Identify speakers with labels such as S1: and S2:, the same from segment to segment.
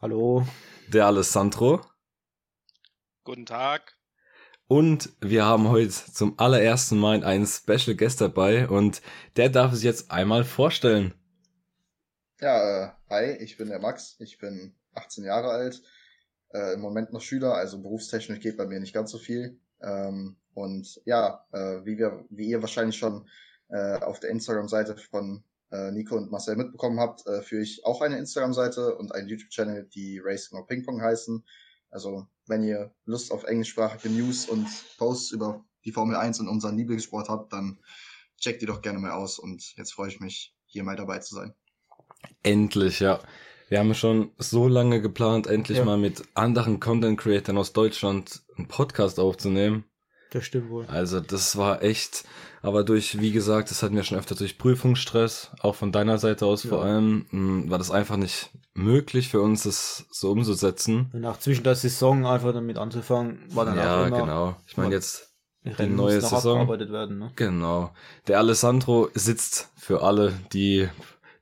S1: Hallo.
S2: Der Alessandro.
S3: Guten Tag.
S2: Und wir haben heute zum allerersten Mal einen Special Guest dabei und der darf sich jetzt einmal vorstellen.
S4: Ja, äh, hi, ich bin der Max, ich bin 18 Jahre alt, äh, im Moment noch Schüler, also berufstechnisch geht bei mir nicht ganz so viel. Ähm, und ja, äh, wie wir, wie ihr wahrscheinlich schon äh, auf der Instagram-Seite von äh, Nico und Marcel mitbekommen habt, äh, führe ich auch eine Instagram-Seite und einen YouTube-Channel, die Racing or Ping Pong heißen. Also wenn ihr Lust auf englischsprachige News und Posts über die Formel 1 und unseren Lieblingssport habt, dann checkt die doch gerne mal aus und jetzt freue ich mich, hier mal dabei zu sein.
S2: Endlich, ja. Wir haben schon so lange geplant, endlich ja. mal mit anderen Content Creators aus Deutschland einen Podcast aufzunehmen.
S1: Das stimmt wohl.
S2: Also das war echt, aber durch, wie gesagt, das hatten wir schon öfter durch Prüfungsstress, auch von deiner Seite aus ja. vor allem, hm, war das einfach nicht möglich für uns, das so umzusetzen.
S1: Und nach zwischen der Saison einfach damit anzufangen, war dann
S2: ja,
S1: auch immer...
S2: Ja, genau. Ich meine jetzt die neue Saison.
S1: Werden, ne?
S2: Genau. Der Alessandro sitzt für alle, die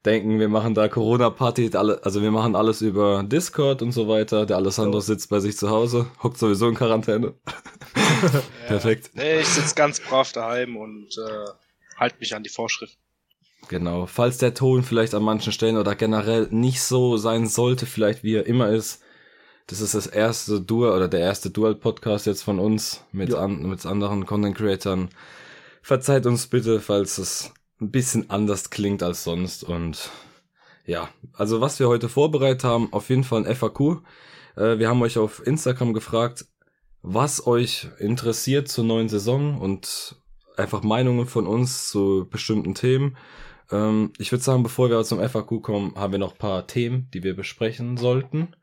S2: denken, wir machen da Corona-Party, also wir machen alles über Discord und so weiter. Der Alessandro sitzt bei sich zu Hause, hockt sowieso in Quarantäne.
S3: ja. Perfekt. Nee, ich sitze ganz brav daheim und äh, halte mich an die Vorschrift.
S2: Genau. Falls der Ton vielleicht an manchen Stellen oder generell nicht so sein sollte, vielleicht wie er immer ist, das ist das erste Dual oder der erste Dual-Podcast jetzt von uns mit, ja. an, mit anderen Content-Creatern. Verzeiht uns bitte, falls es ein bisschen anders klingt als sonst. Und ja, also was wir heute vorbereitet haben, auf jeden Fall ein FAQ. Äh, wir haben euch auf Instagram gefragt, was euch interessiert zur neuen Saison und einfach Meinungen von uns zu bestimmten Themen. Ähm, ich würde sagen, bevor wir zum FAQ kommen, haben wir noch ein paar Themen, die wir besprechen sollten.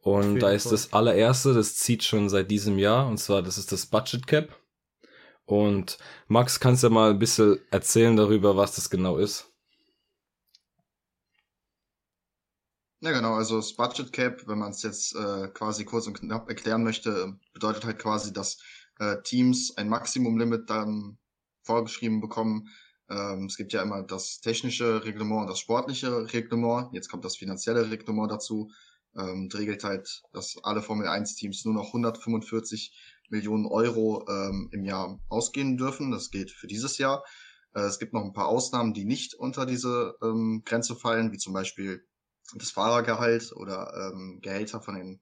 S2: Und da ist das allererste, das zieht schon seit diesem Jahr, und zwar das ist das Budget Cap. Und Max, kannst du mal ein bisschen erzählen darüber, was das genau ist?
S4: Ja, genau. Also das Budget Cap, wenn man es jetzt äh, quasi kurz und knapp erklären möchte, bedeutet halt quasi, dass äh, Teams ein Maximumlimit dann vorgeschrieben bekommen. Ähm, es gibt ja immer das technische Reglement und das sportliche Reglement. Jetzt kommt das finanzielle Reglement dazu. Ähm, regelt halt, dass alle Formel 1 Teams nur noch 145 Millionen Euro ähm, im Jahr ausgehen dürfen. Das geht für dieses Jahr. Äh, es gibt noch ein paar Ausnahmen, die nicht unter diese ähm, Grenze fallen, wie zum Beispiel das Fahrergehalt oder ähm, Gehälter von den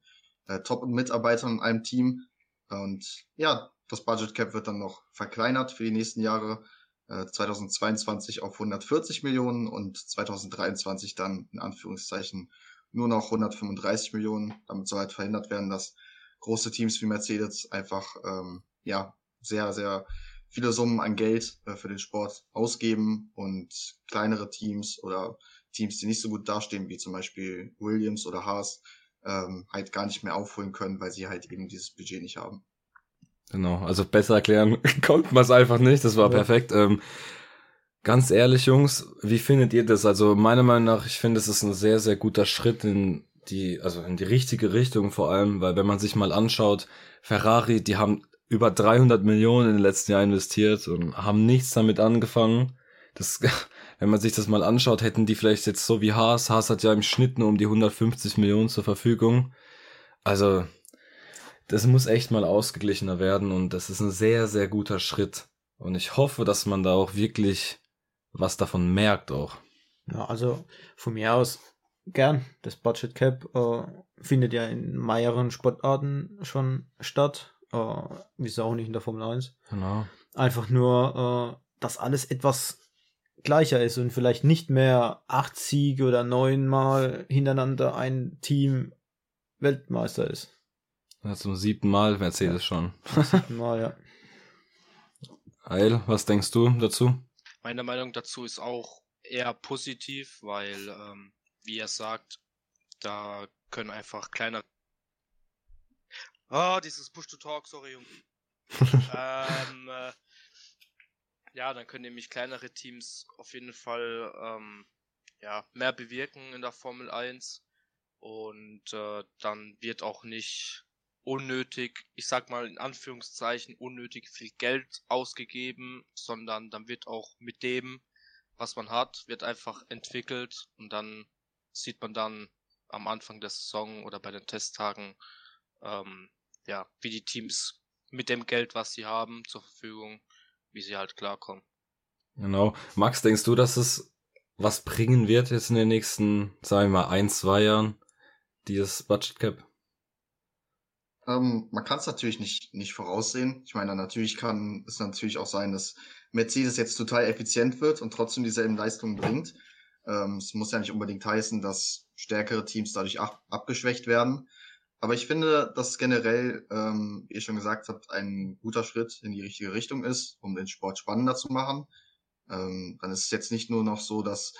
S4: äh, Top-Mitarbeitern in einem Team. Und ja, das Budget Cap wird dann noch verkleinert für die nächsten Jahre. Äh, 2022 auf 140 Millionen und 2023 dann in Anführungszeichen nur noch 135 Millionen. Damit soll halt verhindert werden, dass große Teams wie Mercedes einfach ähm, ja sehr, sehr viele Summen an Geld äh, für den Sport ausgeben und kleinere Teams oder Teams, die nicht so gut dastehen, wie zum Beispiel Williams oder Haas, ähm, halt gar nicht mehr aufholen können, weil sie halt eben dieses Budget nicht haben.
S2: Genau, also besser erklären konnte man es einfach nicht, das war ja. perfekt. Ähm, ganz ehrlich, Jungs, wie findet ihr das? Also meiner Meinung nach, ich finde, es ist ein sehr, sehr guter Schritt in die, also in die richtige Richtung vor allem, weil wenn man sich mal anschaut, Ferrari, die haben über 300 Millionen in den letzten Jahren investiert und haben nichts damit angefangen. Das, wenn man sich das mal anschaut, hätten die vielleicht jetzt so wie Haas, Haas hat ja im Schnitt nur um die 150 Millionen zur Verfügung. Also, das muss echt mal ausgeglichener werden und das ist ein sehr, sehr guter Schritt. Und ich hoffe, dass man da auch wirklich was davon merkt auch.
S1: Ja, also von mir aus gern. Das Budget Cap äh, findet ja in mehreren Sportarten schon statt. Äh, wieso auch nicht in der Formel 1.
S2: Genau.
S1: Einfach nur, äh, dass alles etwas gleicher ist und vielleicht nicht mehr acht Siege oder neunmal hintereinander ein Team Weltmeister ist.
S2: Ja, zum siebten Mal Mercedes ja. schon.
S1: Zum siebten Mal, ja.
S2: Heil, was denkst du dazu?
S3: Meine Meinung dazu ist auch eher positiv, weil ähm, wie er sagt, da können einfach kleiner. Ah, oh, dieses Push-to-Talk, sorry, Junge. ähm, äh, ja, dann können nämlich kleinere Teams auf jeden Fall ähm, ja, mehr bewirken in der Formel 1 und äh, dann wird auch nicht unnötig, ich sag mal in Anführungszeichen, unnötig viel Geld ausgegeben, sondern dann wird auch mit dem, was man hat, wird einfach entwickelt und dann sieht man dann am Anfang der Saison oder bei den Testtagen, ähm, ja, wie die Teams mit dem Geld, was sie haben, zur Verfügung, wie sie halt klarkommen.
S2: Genau. Max, denkst du, dass es was bringen wird jetzt in den nächsten, sagen wir mal, ein, zwei Jahren, dieses Budget Cap?
S4: Ähm, man kann es natürlich nicht, nicht voraussehen. Ich meine, natürlich kann es natürlich auch sein, dass Mercedes jetzt total effizient wird und trotzdem dieselben Leistungen bringt. Ähm, es muss ja nicht unbedingt heißen, dass stärkere Teams dadurch ab abgeschwächt werden. Aber ich finde, dass generell, ähm, wie ihr schon gesagt habt, ein guter Schritt in die richtige Richtung ist, um den Sport spannender zu machen. Ähm, dann ist es jetzt nicht nur noch so, dass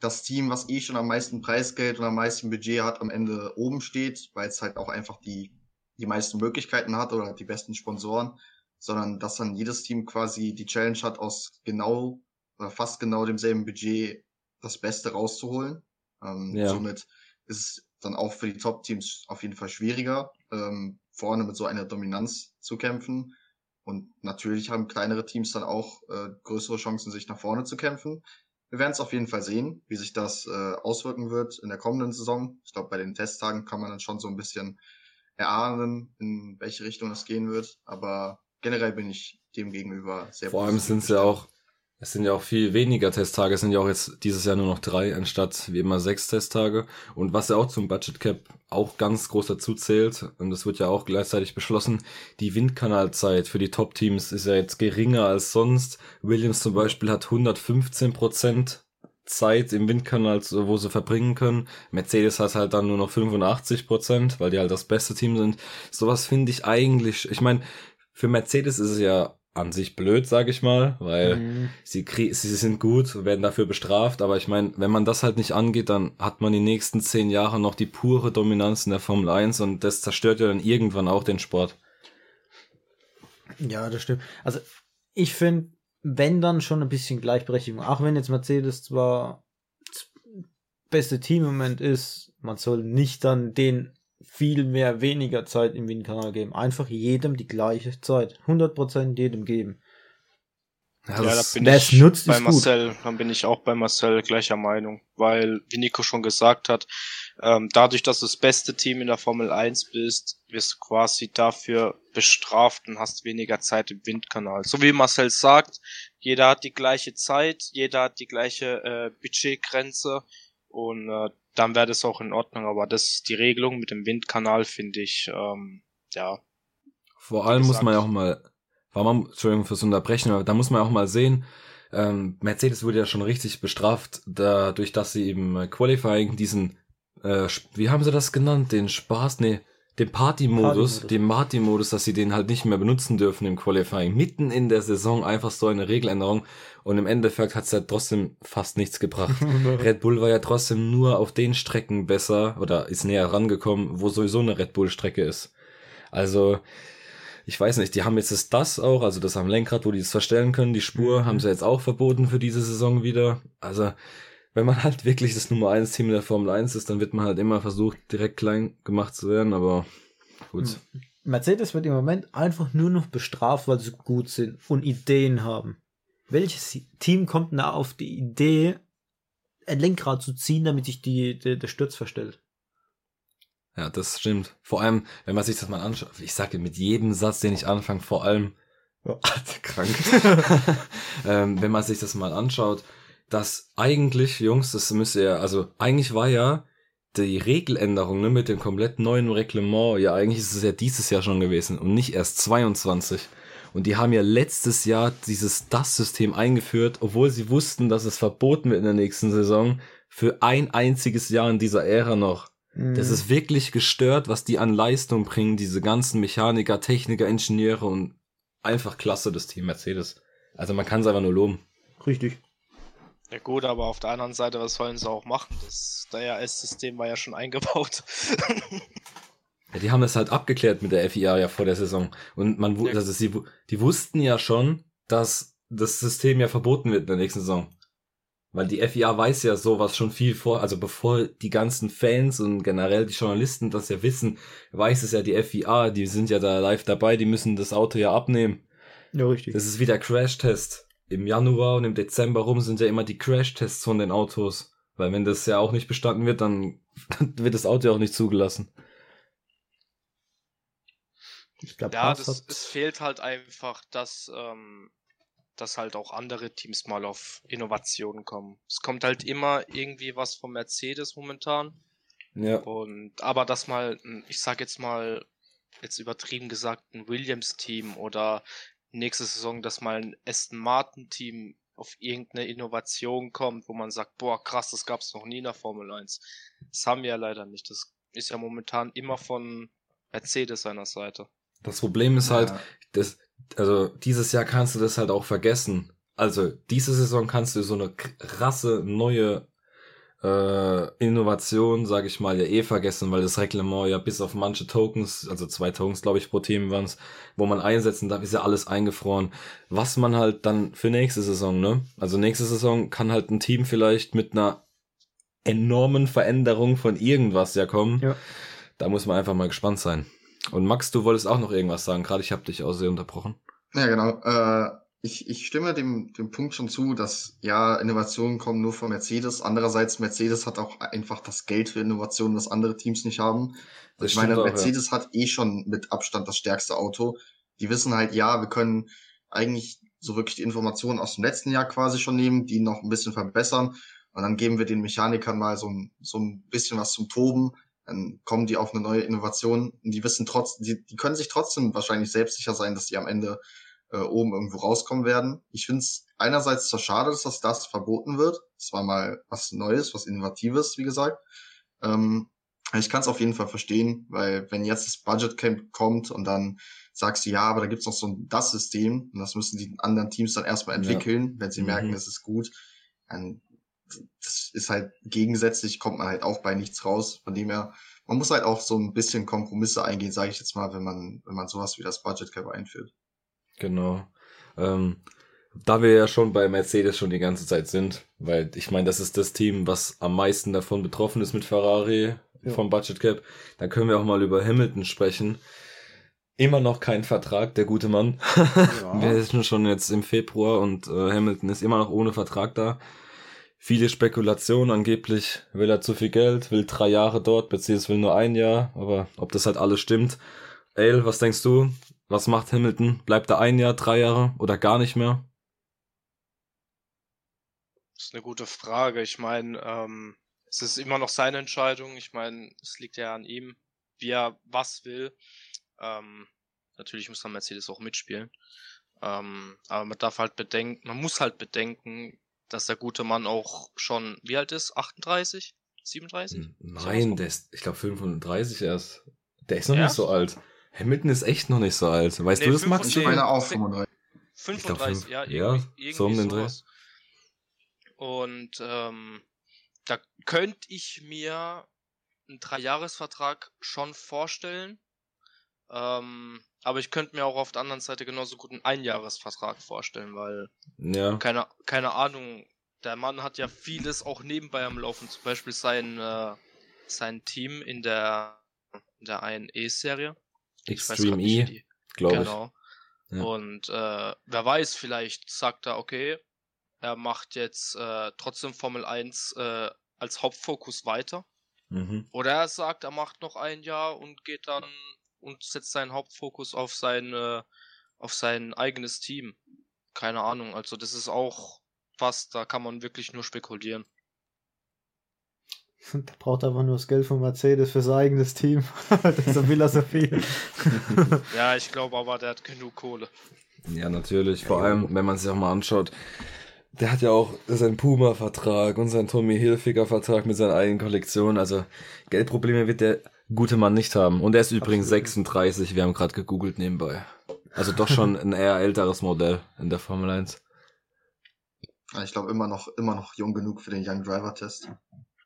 S4: das Team, was eh schon am meisten Preisgeld und am meisten Budget hat, am Ende oben steht, weil es halt auch einfach die die meisten Möglichkeiten hat oder die besten Sponsoren, sondern dass dann jedes Team quasi die Challenge hat, aus genau oder fast genau demselben Budget das Beste rauszuholen. Ähm, ja. Somit ist es dann auch für die Top-Teams auf jeden Fall schwieriger, ähm, vorne mit so einer Dominanz zu kämpfen. Und natürlich haben kleinere Teams dann auch äh, größere Chancen, sich nach vorne zu kämpfen. Wir werden es auf jeden Fall sehen, wie sich das äh, auswirken wird in der kommenden Saison. Ich glaube, bei den Testtagen kann man dann schon so ein bisschen erahnen, in welche Richtung es gehen wird. Aber generell bin ich dem gegenüber sehr
S2: Vor allem sind es ja auch, es sind ja auch viel weniger Testtage, es sind ja auch jetzt dieses Jahr nur noch drei, anstatt wie immer sechs Testtage. Und was ja auch zum Budget Cap auch ganz groß dazu zählt, und das wird ja auch gleichzeitig beschlossen, die Windkanalzeit für die Top-Teams ist ja jetzt geringer als sonst. Williams zum Beispiel hat 115 Prozent Zeit im Windkanal, wo sie verbringen können. Mercedes hat halt dann nur noch 85 Prozent, weil die halt das beste Team sind. Sowas finde ich eigentlich, ich meine, für Mercedes ist es ja an sich blöd, sage ich mal, weil mhm. sie, sie sind gut, werden dafür bestraft, aber ich meine, wenn man das halt nicht angeht, dann hat man die nächsten zehn Jahre noch die pure Dominanz in der Formel 1 und das zerstört ja dann irgendwann auch den Sport.
S1: Ja, das stimmt. Also ich finde, wenn dann schon ein bisschen Gleichberechtigung. Auch wenn jetzt Mercedes zwar das beste Team im Moment ist, man soll nicht dann den viel mehr weniger Zeit im Windkanal geben. Einfach jedem die gleiche Zeit. 100% jedem geben.
S3: Ja, ja da bin ich nutzt, bei Marcel, gut. dann bin ich auch bei Marcel gleicher Meinung, weil, wie Nico schon gesagt hat, ähm, dadurch, dass du das beste Team in der Formel 1 bist, wirst du quasi dafür bestraft und hast weniger Zeit im Windkanal. So wie Marcel sagt, jeder hat die gleiche Zeit, jeder hat die gleiche äh, Budgetgrenze und äh, dann wäre das auch in Ordnung, aber das ist die Regelung mit dem Windkanal, finde ich, ähm, ja.
S2: Vor allem muss man ja auch mal war man, Entschuldigung fürs Unterbrechen, aber da muss man auch mal sehen, ähm, Mercedes wurde ja schon richtig bestraft, dadurch, dass sie eben Qualifying diesen, äh, wie haben sie das genannt, den Spaß, nee, den Party-Modus, Party den Party-Modus, dass sie den halt nicht mehr benutzen dürfen im Qualifying. Mitten in der Saison einfach so eine Regeländerung und im Endeffekt hat es ja trotzdem fast nichts gebracht. Red Bull war ja trotzdem nur auf den Strecken besser oder ist näher rangekommen, wo sowieso eine Red Bull-Strecke ist. Also, ich weiß nicht, die haben jetzt das, das auch, also das am Lenkrad, wo die es verstellen können, die Spur mhm. haben sie jetzt auch verboten für diese Saison wieder. Also, wenn man halt wirklich das Nummer 1 Team in der Formel 1 ist, dann wird man halt immer versucht, direkt klein gemacht zu werden, aber gut.
S1: Mhm. Mercedes wird im Moment einfach nur noch bestraft, weil sie gut sind und Ideen haben. Welches Team kommt da auf die Idee, ein Lenkrad zu ziehen, damit sich die, die, der Sturz verstellt?
S2: Ja, das stimmt. Vor allem, wenn man sich das mal anschaut, ich sage mit jedem Satz, den ich anfange, vor allem, ja. krank, ähm, wenn man sich das mal anschaut, dass eigentlich, Jungs, das müsste ja, also eigentlich war ja die Regeländerung ne, mit dem komplett neuen Reglement, ja eigentlich ist es ja dieses Jahr schon gewesen und nicht erst 22. Und die haben ja letztes Jahr dieses DAS-System eingeführt, obwohl sie wussten, dass es verboten wird in der nächsten Saison, für ein einziges Jahr in dieser Ära noch. Das ist wirklich gestört, was die an Leistung bringen, diese ganzen Mechaniker, Techniker, Ingenieure und einfach klasse, das Team Mercedes. Also man kann es einfach nur loben.
S1: Richtig.
S3: Ja gut, aber auf der anderen Seite, was sollen sie auch machen? Das DRS-System war ja schon eingebaut.
S2: Ja, die haben das halt abgeklärt mit der FIA ja vor der Saison. Und man, ja. also sie, die wussten ja schon, dass das System ja verboten wird in der nächsten Saison. Weil die FIA weiß ja sowas schon viel vor, also bevor die ganzen Fans und generell die Journalisten das ja wissen, weiß es ja die FIA, die sind ja da live dabei, die müssen das Auto ja abnehmen.
S1: Ja, richtig.
S2: Das ist wie der Crash-Test. Im Januar und im Dezember rum sind ja immer die Crash-Tests von den Autos. Weil wenn das ja auch nicht bestanden wird, dann, dann wird das Auto ja auch nicht zugelassen.
S3: Ich glaube, ja, das, hat... es fehlt halt einfach, dass, ähm, dass halt auch andere Teams mal auf Innovationen kommen. Es kommt halt immer irgendwie was von Mercedes momentan.
S2: Ja.
S3: Und aber dass mal, ich sag jetzt mal, jetzt übertrieben gesagt, ein Williams-Team oder nächste Saison, dass mal ein Aston Martin-Team auf irgendeine Innovation kommt, wo man sagt, boah, krass, das gab's noch nie in der Formel 1. Das haben wir ja leider nicht. Das ist ja momentan immer von Mercedes seiner Seite.
S2: Das Problem ist halt, ja. halt, das, also dieses Jahr kannst du das halt auch vergessen. Also diese Saison kannst du so eine krasse neue äh, Innovation, sage ich mal, ja eh vergessen, weil das Reglement ja bis auf manche Tokens, also zwei Tokens, glaube ich, pro Team waren es, wo man einsetzen darf, ist ja alles eingefroren. Was man halt dann für nächste Saison, ne? Also nächste Saison kann halt ein Team vielleicht mit einer enormen Veränderung von irgendwas ja kommen. Ja. Da muss man einfach mal gespannt sein. Und Max, du wolltest auch noch irgendwas sagen, gerade ich habe dich auch sehr unterbrochen.
S4: Ja, genau. Äh, ich, ich stimme dem, dem Punkt schon zu, dass ja, Innovationen kommen nur von Mercedes. Andererseits, Mercedes hat auch einfach das Geld für Innovationen, was andere Teams nicht haben. Das ich meine, auch, Mercedes ja. hat eh schon mit Abstand das stärkste Auto. Die wissen halt, ja, wir können eigentlich so wirklich die Informationen aus dem letzten Jahr quasi schon nehmen, die noch ein bisschen verbessern. Und dann geben wir den Mechanikern mal so ein, so ein bisschen was zum Toben dann kommen die auf eine neue Innovation und die wissen trotzdem, die, die können sich trotzdem wahrscheinlich selbstsicher sein, dass die am Ende äh, oben irgendwo rauskommen werden. Ich finde es einerseits zwar schade, dass das, verboten wird. Das war mal was Neues, was Innovatives, wie gesagt. Ähm, ich kann es auf jeden Fall verstehen, weil wenn jetzt das Budget Camp kommt und dann sagst du, ja, aber da gibt's noch so ein das System und das müssen die anderen Teams dann erstmal entwickeln, ja. wenn sie mhm. merken, es ist gut, dann das ist halt gegensätzlich, kommt man halt auch bei nichts raus. Von dem her, man muss halt auch so ein bisschen Kompromisse eingehen, sage ich jetzt mal, wenn man, wenn man sowas wie das Budget Cap einführt.
S2: Genau. Ähm, da wir ja schon bei Mercedes schon die ganze Zeit sind, weil ich meine, das ist das Team, was am meisten davon betroffen ist mit Ferrari ja. vom Budget Cap, dann können wir auch mal über Hamilton sprechen. Immer noch kein Vertrag, der gute Mann. Ja. wir sind schon jetzt im Februar und äh, Hamilton ist immer noch ohne Vertrag da viele Spekulationen. Angeblich will er zu viel Geld, will drei Jahre dort, beziehungsweise will nur ein Jahr. Aber ob das halt alles stimmt. Ale, was denkst du? Was macht Hamilton? Bleibt er ein Jahr, drei Jahre oder gar nicht mehr?
S3: Das ist eine gute Frage. Ich meine, ähm, es ist immer noch seine Entscheidung. Ich meine, es liegt ja an ihm, wie er was will. Ähm, natürlich muss dann Mercedes auch mitspielen. Ähm, aber man darf halt bedenken, man muss halt bedenken, dass der gute Mann auch schon, wie alt ist? 38? 37?
S2: Nein, der ist, ich glaube 35 erst. Der ist noch ja? nicht so alt. Hamilton ist echt noch nicht so alt. Weißt nee, du das, Max?
S4: Ich meine auch 35.
S3: 35, ja, irgendwie, ja, so um den Dreh. Und ähm, da könnte ich mir einen Dreijahresvertrag schon vorstellen. Ähm, aber ich könnte mir auch auf der anderen Seite genauso gut einen Einjahresvertrag vorstellen, weil
S2: ja.
S3: keine, keine Ahnung, der Mann hat ja vieles auch nebenbei am Laufen, zum Beispiel sein, äh, sein Team in der, in der E-Serie.
S2: Extreme E, glaube genau.
S3: ich. Ja. Und äh, wer weiß, vielleicht sagt er, okay, er macht jetzt äh, trotzdem Formel 1 äh, als Hauptfokus weiter. Mhm. Oder er sagt, er macht noch ein Jahr und geht dann und setzt seinen Hauptfokus auf sein, äh, auf sein eigenes Team. Keine Ahnung, also das ist auch was, da kann man wirklich nur spekulieren.
S1: Da braucht er aber nur das Geld von Mercedes für sein eigenes Team. Deshalb will er so viel.
S3: ja, ich glaube aber, der hat genug Kohle.
S2: Ja, natürlich. Vor allem, wenn man sich auch mal anschaut, der hat ja auch seinen Puma-Vertrag und seinen Tommy Hilfiger-Vertrag mit seiner eigenen Kollektion. Also Geldprobleme wird der gute Mann nicht haben. Und er ist übrigens Absolut. 36, wir haben gerade gegoogelt nebenbei. Also doch schon ein eher älteres Modell in der Formel 1.
S4: Ich glaube immer noch, immer noch jung genug für den Young Driver Test.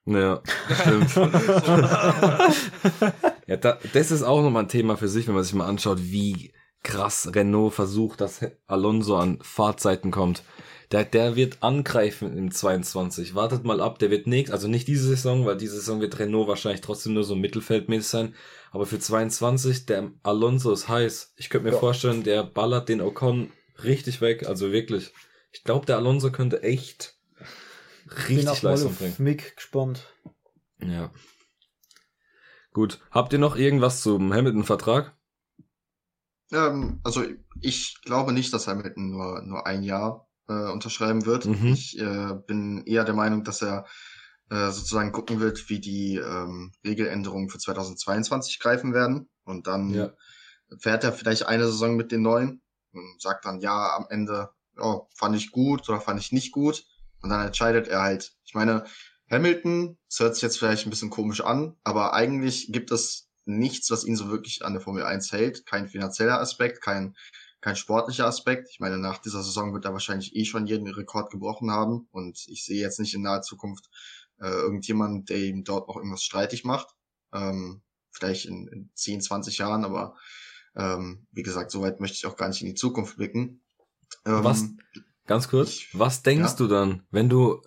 S2: Ja, stimmt. ja, da, das ist auch nochmal ein Thema für sich, wenn man sich mal anschaut, wie krass Renault versucht, dass Alonso an Fahrzeiten kommt. Der, der wird angreifen im 22. Wartet mal ab, der wird nächst, also nicht diese Saison, weil diese Saison wird Renault wahrscheinlich trotzdem nur so mittelfeldmäßig sein. Aber für 22, der Alonso ist heiß. Ich könnte mir ja. vorstellen, der ballert den Ocon richtig weg, also wirklich. Ich glaube, der Alonso könnte echt richtig Leistung bringen.
S1: Mick gespannt.
S2: Ja. Gut. Habt ihr noch irgendwas zum Hamilton-Vertrag?
S4: Ähm, also ich glaube nicht, dass Hamilton nur, nur ein Jahr äh, unterschreiben wird. Mhm. Ich äh, bin eher der Meinung, dass er äh, sozusagen gucken wird, wie die ähm, Regeländerungen für 2022 greifen werden. Und dann ja. fährt er vielleicht eine Saison mit den neuen und sagt dann, ja, am Ende, oh, fand ich gut oder fand ich nicht gut. Und dann entscheidet er halt. Ich meine, Hamilton, das hört sich jetzt vielleicht ein bisschen komisch an, aber eigentlich gibt es nichts, was ihn so wirklich an der Formel 1 hält. Kein finanzieller Aspekt, kein, kein sportlicher Aspekt. Ich meine, nach dieser Saison wird er wahrscheinlich eh schon jeden Rekord gebrochen haben und ich sehe jetzt nicht in naher Zukunft äh, irgendjemand, der ihm dort noch irgendwas streitig macht. Ähm, vielleicht in, in 10, 20 Jahren, aber ähm, wie gesagt, soweit möchte ich auch gar nicht in die Zukunft blicken.
S2: Ähm, was, ganz kurz, was denkst ja? du dann, wenn du,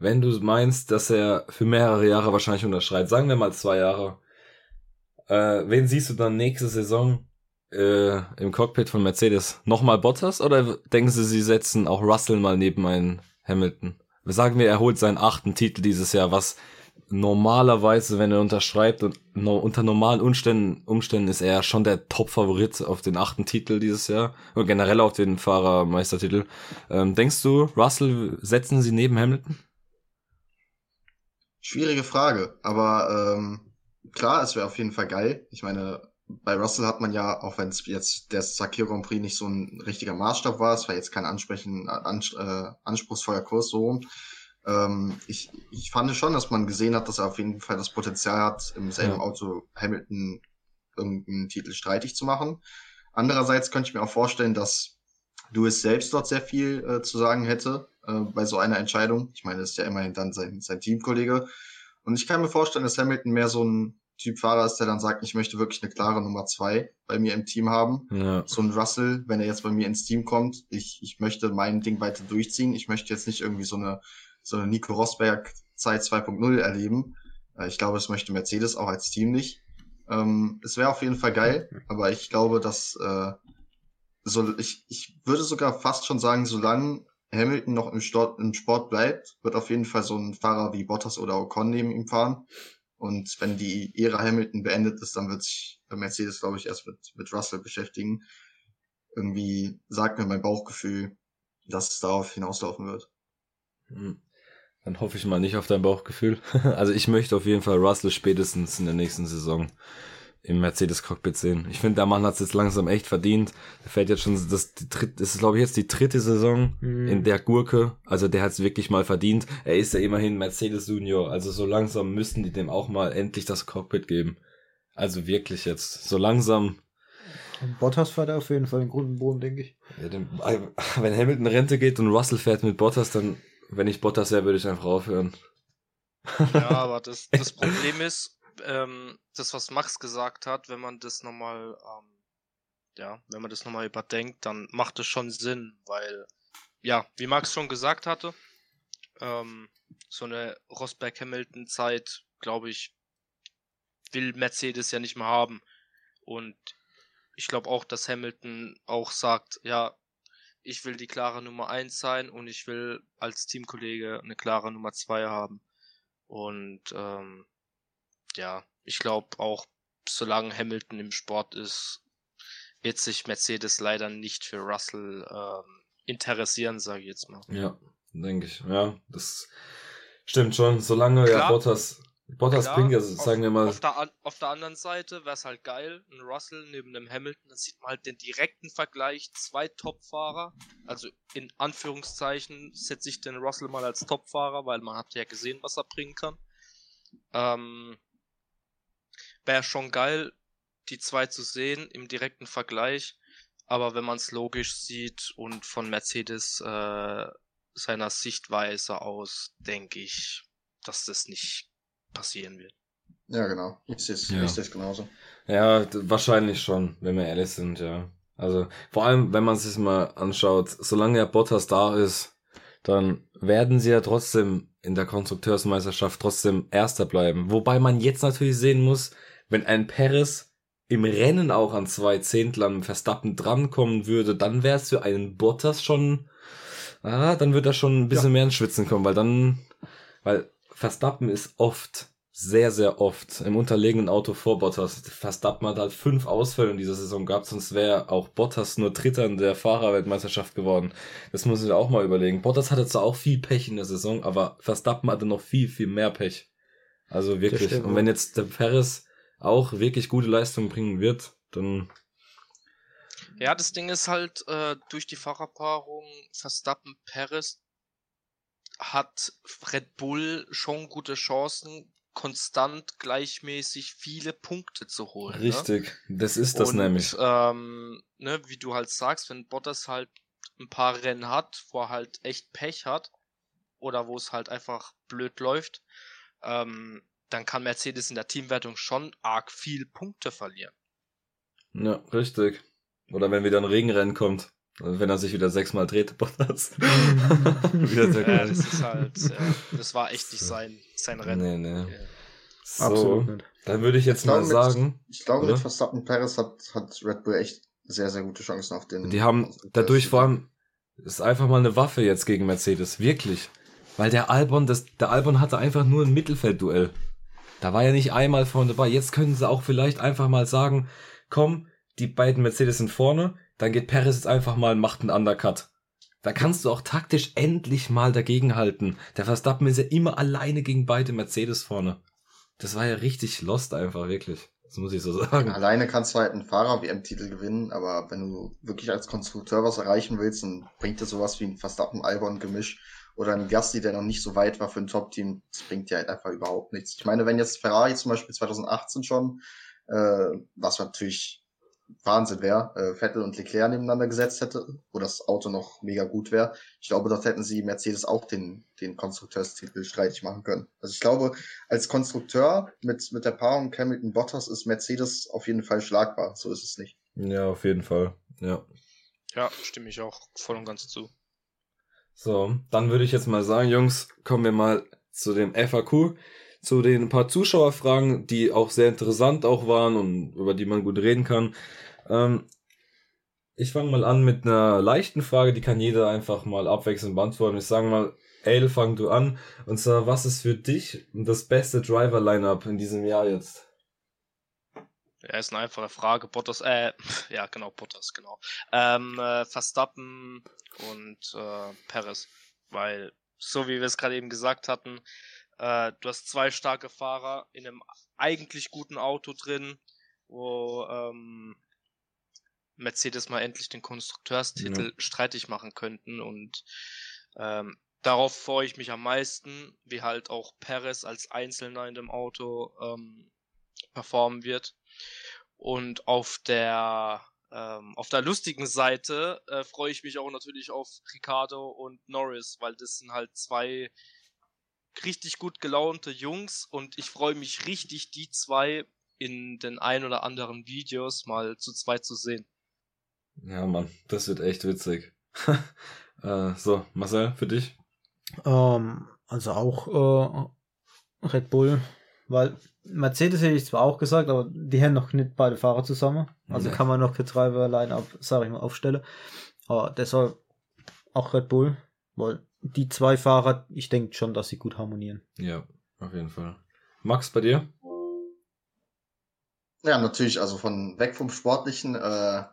S2: wenn du meinst, dass er für mehrere Jahre wahrscheinlich unterschreibt, sagen wir mal zwei Jahre, äh, wen siehst du dann nächste Saison äh, im Cockpit von Mercedes? Nochmal Bottas oder denken sie, sie setzen auch Russell mal neben einen Hamilton? Sagen wir, er holt seinen achten Titel dieses Jahr, was normalerweise, wenn er unterschreibt und no, unter normalen Umständen, Umständen ist er schon der Top-Favorit auf den achten Titel dieses Jahr und generell auf den Fahrermeistertitel. Ähm, denkst du, Russell setzen sie neben Hamilton?
S4: Schwierige Frage, aber ähm, klar, es wäre auf jeden Fall geil. Ich meine, bei Russell hat man ja, auch wenn es jetzt der Sakir Grand Prix nicht so ein richtiger Maßstab war, es war jetzt kein ansprechen, ans, äh, anspruchsvoller Kurs so ähm, ich, ich fand schon, dass man gesehen hat, dass er auf jeden Fall das Potenzial hat, im selben ja. Auto Hamilton irgendeinen Titel streitig zu machen. Andererseits könnte ich mir auch vorstellen, dass Lewis selbst dort sehr viel äh, zu sagen hätte äh, bei so einer Entscheidung. Ich meine, das ist ja immerhin dann sein, sein Teamkollege. Und ich kann mir vorstellen, dass Hamilton mehr so ein Typ Fahrer ist, der dann sagt, ich möchte wirklich eine klare Nummer zwei bei mir im Team haben. Ja. So ein Russell, wenn er jetzt bei mir ins Team kommt, ich, ich möchte mein Ding weiter durchziehen. Ich möchte jetzt nicht irgendwie so eine, so eine Nico Rosberg Zeit 2.0 erleben. Äh, ich glaube, das möchte Mercedes auch als Team nicht. Ähm, es wäre auf jeden Fall geil, aber ich glaube, dass äh, so, ich, ich würde sogar fast schon sagen, solange Hamilton noch im Sport, im Sport bleibt, wird auf jeden Fall so ein Fahrer wie Bottas oder Ocon neben ihm fahren. Und wenn die Ära Hamilton beendet ist, dann wird sich Mercedes, glaube ich, erst mit, mit Russell beschäftigen. Irgendwie sagt mir mein Bauchgefühl, dass es darauf hinauslaufen wird.
S2: Hm. Dann hoffe ich mal nicht auf dein Bauchgefühl. Also ich möchte auf jeden Fall Russell spätestens in der nächsten Saison im Mercedes-Cockpit sehen. Ich finde, der Mann hat es jetzt langsam echt verdient. Er fährt jetzt schon, das, die dritte, das ist glaube ich jetzt die dritte Saison mhm. in der Gurke. Also der hat es wirklich mal verdient. Er ist ja immerhin Mercedes Junior. Also so langsam müssten die dem auch mal endlich das Cockpit geben. Also wirklich jetzt. So langsam.
S1: Bottas fährt er auf jeden Fall in Grund und Boden, denke ich.
S2: Ja, dem, wenn Hamilton Rente geht und Russell fährt mit Bottas, dann, wenn ich Bottas wäre, würde ich einfach aufhören.
S3: Ja, aber das, das Problem ist, ähm, das, was Max gesagt hat, wenn man das nochmal, ähm, ja, wenn man das nochmal überdenkt, dann macht es schon Sinn, weil, ja, wie Max schon gesagt hatte, ähm, so eine Rosberg-Hamilton-Zeit, glaube ich, will Mercedes ja nicht mehr haben. Und ich glaube auch, dass Hamilton auch sagt, ja, ich will die klare Nummer 1 sein und ich will als Teamkollege eine klare Nummer 2 haben. Und ähm, ja, ich glaube auch, solange Hamilton im Sport ist, wird sich Mercedes leider nicht für Russell ähm, interessieren, sage ich jetzt mal.
S2: Ja, denke ich. Ja, das stimmt schon. Solange Klar, ja Bottas, Bottas Klar, bringt ja, sagen wir mal.
S3: Auf der, auf der anderen Seite wäre es halt geil, ein Russell neben dem Hamilton, dann sieht man halt den direkten Vergleich, zwei Top-Fahrer. Also in Anführungszeichen setze ich den Russell mal als Top-Fahrer, weil man hat ja gesehen, was er bringen kann. Ähm, wäre schon geil, die zwei zu sehen im direkten Vergleich. Aber wenn man es logisch sieht und von Mercedes äh, seiner Sichtweise aus denke ich, dass das nicht passieren wird.
S4: Ja, genau. Ich sehe es
S2: Ja.
S4: ich genauso.
S2: Ja, wahrscheinlich schon, wenn wir ehrlich sind, ja. Also, vor allem, wenn man sich mal anschaut, solange der Bottas da ist, dann werden sie ja trotzdem in der Konstrukteursmeisterschaft trotzdem Erster bleiben. Wobei man jetzt natürlich sehen muss, wenn ein Perez im Rennen auch an zwei Zehntel am Verstappen drankommen würde, dann wäre es für einen Bottas schon, ah, dann wird er schon ein bisschen mehr ins Schwitzen kommen, weil dann, weil Verstappen ist oft, sehr, sehr oft im unterlegenen Auto vor Bottas. Verstappen hat halt fünf Ausfälle in dieser Saison gehabt, sonst wäre auch Bottas nur Dritter in der Fahrerweltmeisterschaft geworden. Das muss ich auch mal überlegen. Bottas hatte zwar auch viel Pech in der Saison, aber Verstappen hatte noch viel, viel mehr Pech. Also wirklich. Und wenn jetzt der Perez auch wirklich gute Leistung bringen wird, dann
S3: Ja, das Ding ist halt, äh, durch die Fahrerpaarung Verstappen Perez hat Red Bull schon gute Chancen, konstant gleichmäßig viele Punkte zu holen. Ne?
S2: richtig. Das ist das
S3: Und,
S2: nämlich.
S3: Ähm, ne, wie du halt sagst, wenn Bottas halt ein paar Rennen hat, wo er halt echt Pech hat, oder wo es halt einfach blöd läuft, ähm, dann kann Mercedes in der Teamwertung schon arg viel Punkte verlieren.
S2: Ja, richtig. Oder wenn wieder ein Regenrennen kommt. Wenn er sich wieder sechsmal dreht, Bottas. wieder der
S3: Ja, das ist halt, äh, das war echt nicht sein, sein Rennen.
S2: Nee, nee.
S3: Ja.
S2: So,
S1: Absolut nicht.
S2: dann würde ich jetzt
S4: Ich glaube,
S2: mal
S4: mit-
S2: sagen,
S4: Ich glaube,
S2: Oder?
S4: mit Verstappen Perez hat, hat Red Bull echt sehr, sehr gute Chancen auf den.
S2: die haben dadurch vor allem, ist einfach mal eine Waffe jetzt gegen Mercedes. Wirklich. Weil der Albon, das, der Albon hatte einfach nur ein Mittelfeldduell. Da war ja nicht einmal vorne dabei. Jetzt können sie auch vielleicht einfach mal sagen, komm, die beiden Mercedes sind vorne, dann geht Perez jetzt einfach mal und macht einen Undercut. Da kannst du auch taktisch endlich mal dagegenhalten. Der Verstappen ist ja immer alleine gegen beide Mercedes vorne. Das war ja richtig lost einfach, wirklich. Das muss ich so sagen.
S4: Alleine kannst du halt einen Fahrer-WM-Titel gewinnen, aber wenn du wirklich als Konstrukteur was erreichen willst, dann bringt dir sowas wie ein Verstappen-Albon-Gemisch oder ein Gasly, der noch nicht so weit war für ein Top-Team, das bringt dir halt einfach überhaupt nichts. Ich meine, wenn jetzt Ferrari zum Beispiel 2018 schon, äh, was natürlich Wahnsinn wäre, äh, Vettel und Leclerc nebeneinander gesetzt hätte, wo das Auto noch mega gut wäre. Ich glaube, dort hätten sie Mercedes auch den, den Konstrukteurstitel streitig machen können. Also ich glaube, als Konstrukteur mit, mit der Paarung Hamilton Bottas ist Mercedes auf jeden Fall schlagbar. So ist es nicht.
S2: Ja, auf jeden Fall. Ja.
S3: Ja, stimme ich auch voll und ganz zu.
S2: So, dann würde ich jetzt mal sagen, Jungs, kommen wir mal zu dem FAQ, zu den paar Zuschauerfragen, die auch sehr interessant auch waren und über die man gut reden kann. Ähm, ich fange mal an mit einer leichten Frage, die kann jeder einfach mal abwechselnd beantworten. Ich sage mal, Ale, fang du an. Und zwar, was ist für dich das beste Driver-Lineup in diesem Jahr jetzt?
S3: Ja, ist eine einfache Frage. Bottas, äh, ja, genau, Bottas, genau. Ähm, äh, Verstappen und äh, Perez. Weil, so wie wir es gerade eben gesagt hatten, äh, du hast zwei starke Fahrer in einem eigentlich guten Auto drin, wo ähm, Mercedes mal endlich den Konstrukteurstitel streitig machen könnten und ähm, darauf freue ich mich am meisten, wie halt auch Perez als Einzelner in dem Auto ähm, performen wird. Und auf der ähm, auf der lustigen Seite äh, freue ich mich auch natürlich auf Ricardo und Norris, weil das sind halt zwei richtig gut gelaunte Jungs und ich freue mich richtig, die zwei in den ein oder anderen Videos mal zu zweit zu sehen.
S2: Ja, Mann, das wird echt witzig. äh, so, Marcel, für dich?
S1: Ähm, also auch äh, Red Bull, weil Mercedes hätte ich zwar auch gesagt, aber die haben noch nicht beide Fahrer zusammen. Also
S2: Nee.
S1: kann man noch für Driver allein ab, sag ich mal, aufstellen. Aber deshalb auch Red Bull, weil die zwei Fahrer, ich denke schon, dass sie gut harmonieren.
S2: Ja, auf jeden Fall. Max, bei dir?
S4: Ja, natürlich, also von weg vom Sportlichen, äh,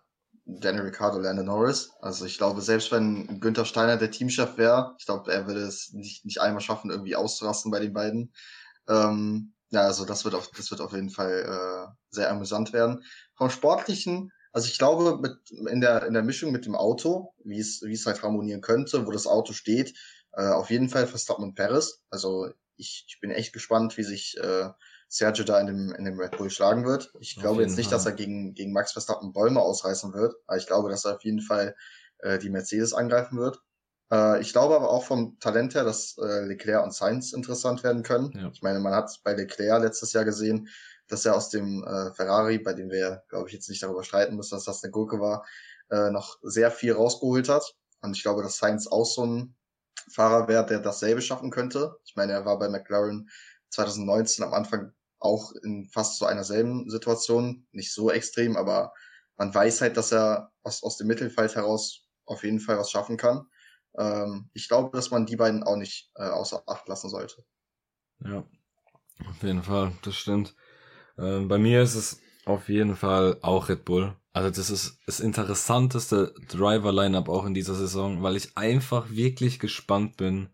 S4: Daniel Ricciardo, Lando Norris. Also ich glaube, selbst wenn Günther Steiner der Teamchef wäre, ich glaube, er würde es nicht, nicht einmal schaffen, irgendwie auszurasten bei den beiden. Ähm, ja, also das wird auf, das wird auf jeden Fall äh, sehr amüsant werden. Vom Sportlichen, also ich glaube, mit, in der, in der Mischung mit dem Auto, wie es, wie es halt harmonieren könnte, wo das Auto steht, äh, auf jeden Fall Verstappen und Perez. Also ich, ich bin echt gespannt, wie sich äh, Sergio da in dem, in dem Red Bull schlagen wird. Ich
S2: Auf
S4: glaube jetzt nicht,
S2: Fall.
S4: dass er gegen, gegen Max Verstappen Bäume ausreißen wird, aber ich glaube, dass er auf jeden Fall äh, die Mercedes angreifen wird. Äh, ich glaube aber auch vom Talent her, dass äh, Leclerc und Sainz interessant werden können.
S2: Ja.
S4: Ich meine, man hat bei Leclerc letztes Jahr gesehen, dass er aus dem äh, Ferrari, bei dem wir, glaube ich, jetzt nicht darüber streiten müssen, dass das eine Gurke war, äh, noch sehr viel rausgeholt hat. Und ich glaube, dass Sainz auch so ein Fahrer wäre, der dasselbe schaffen könnte. Ich meine, er war bei McLaren 2019 am Anfang auch in fast so einer selben Situation. Nicht so extrem, aber man weiß halt, dass er aus, aus dem Mittelfeld heraus auf jeden Fall was schaffen kann. Ähm, ich glaube, dass man die beiden auch nicht äh, außer Acht lassen sollte.
S2: Ja, auf jeden Fall, das stimmt. Ähm, bei mir ist es auf jeden Fall auch Red Bull. Also das ist das interessanteste Driver-Lineup auch in dieser Saison, weil ich einfach wirklich gespannt bin,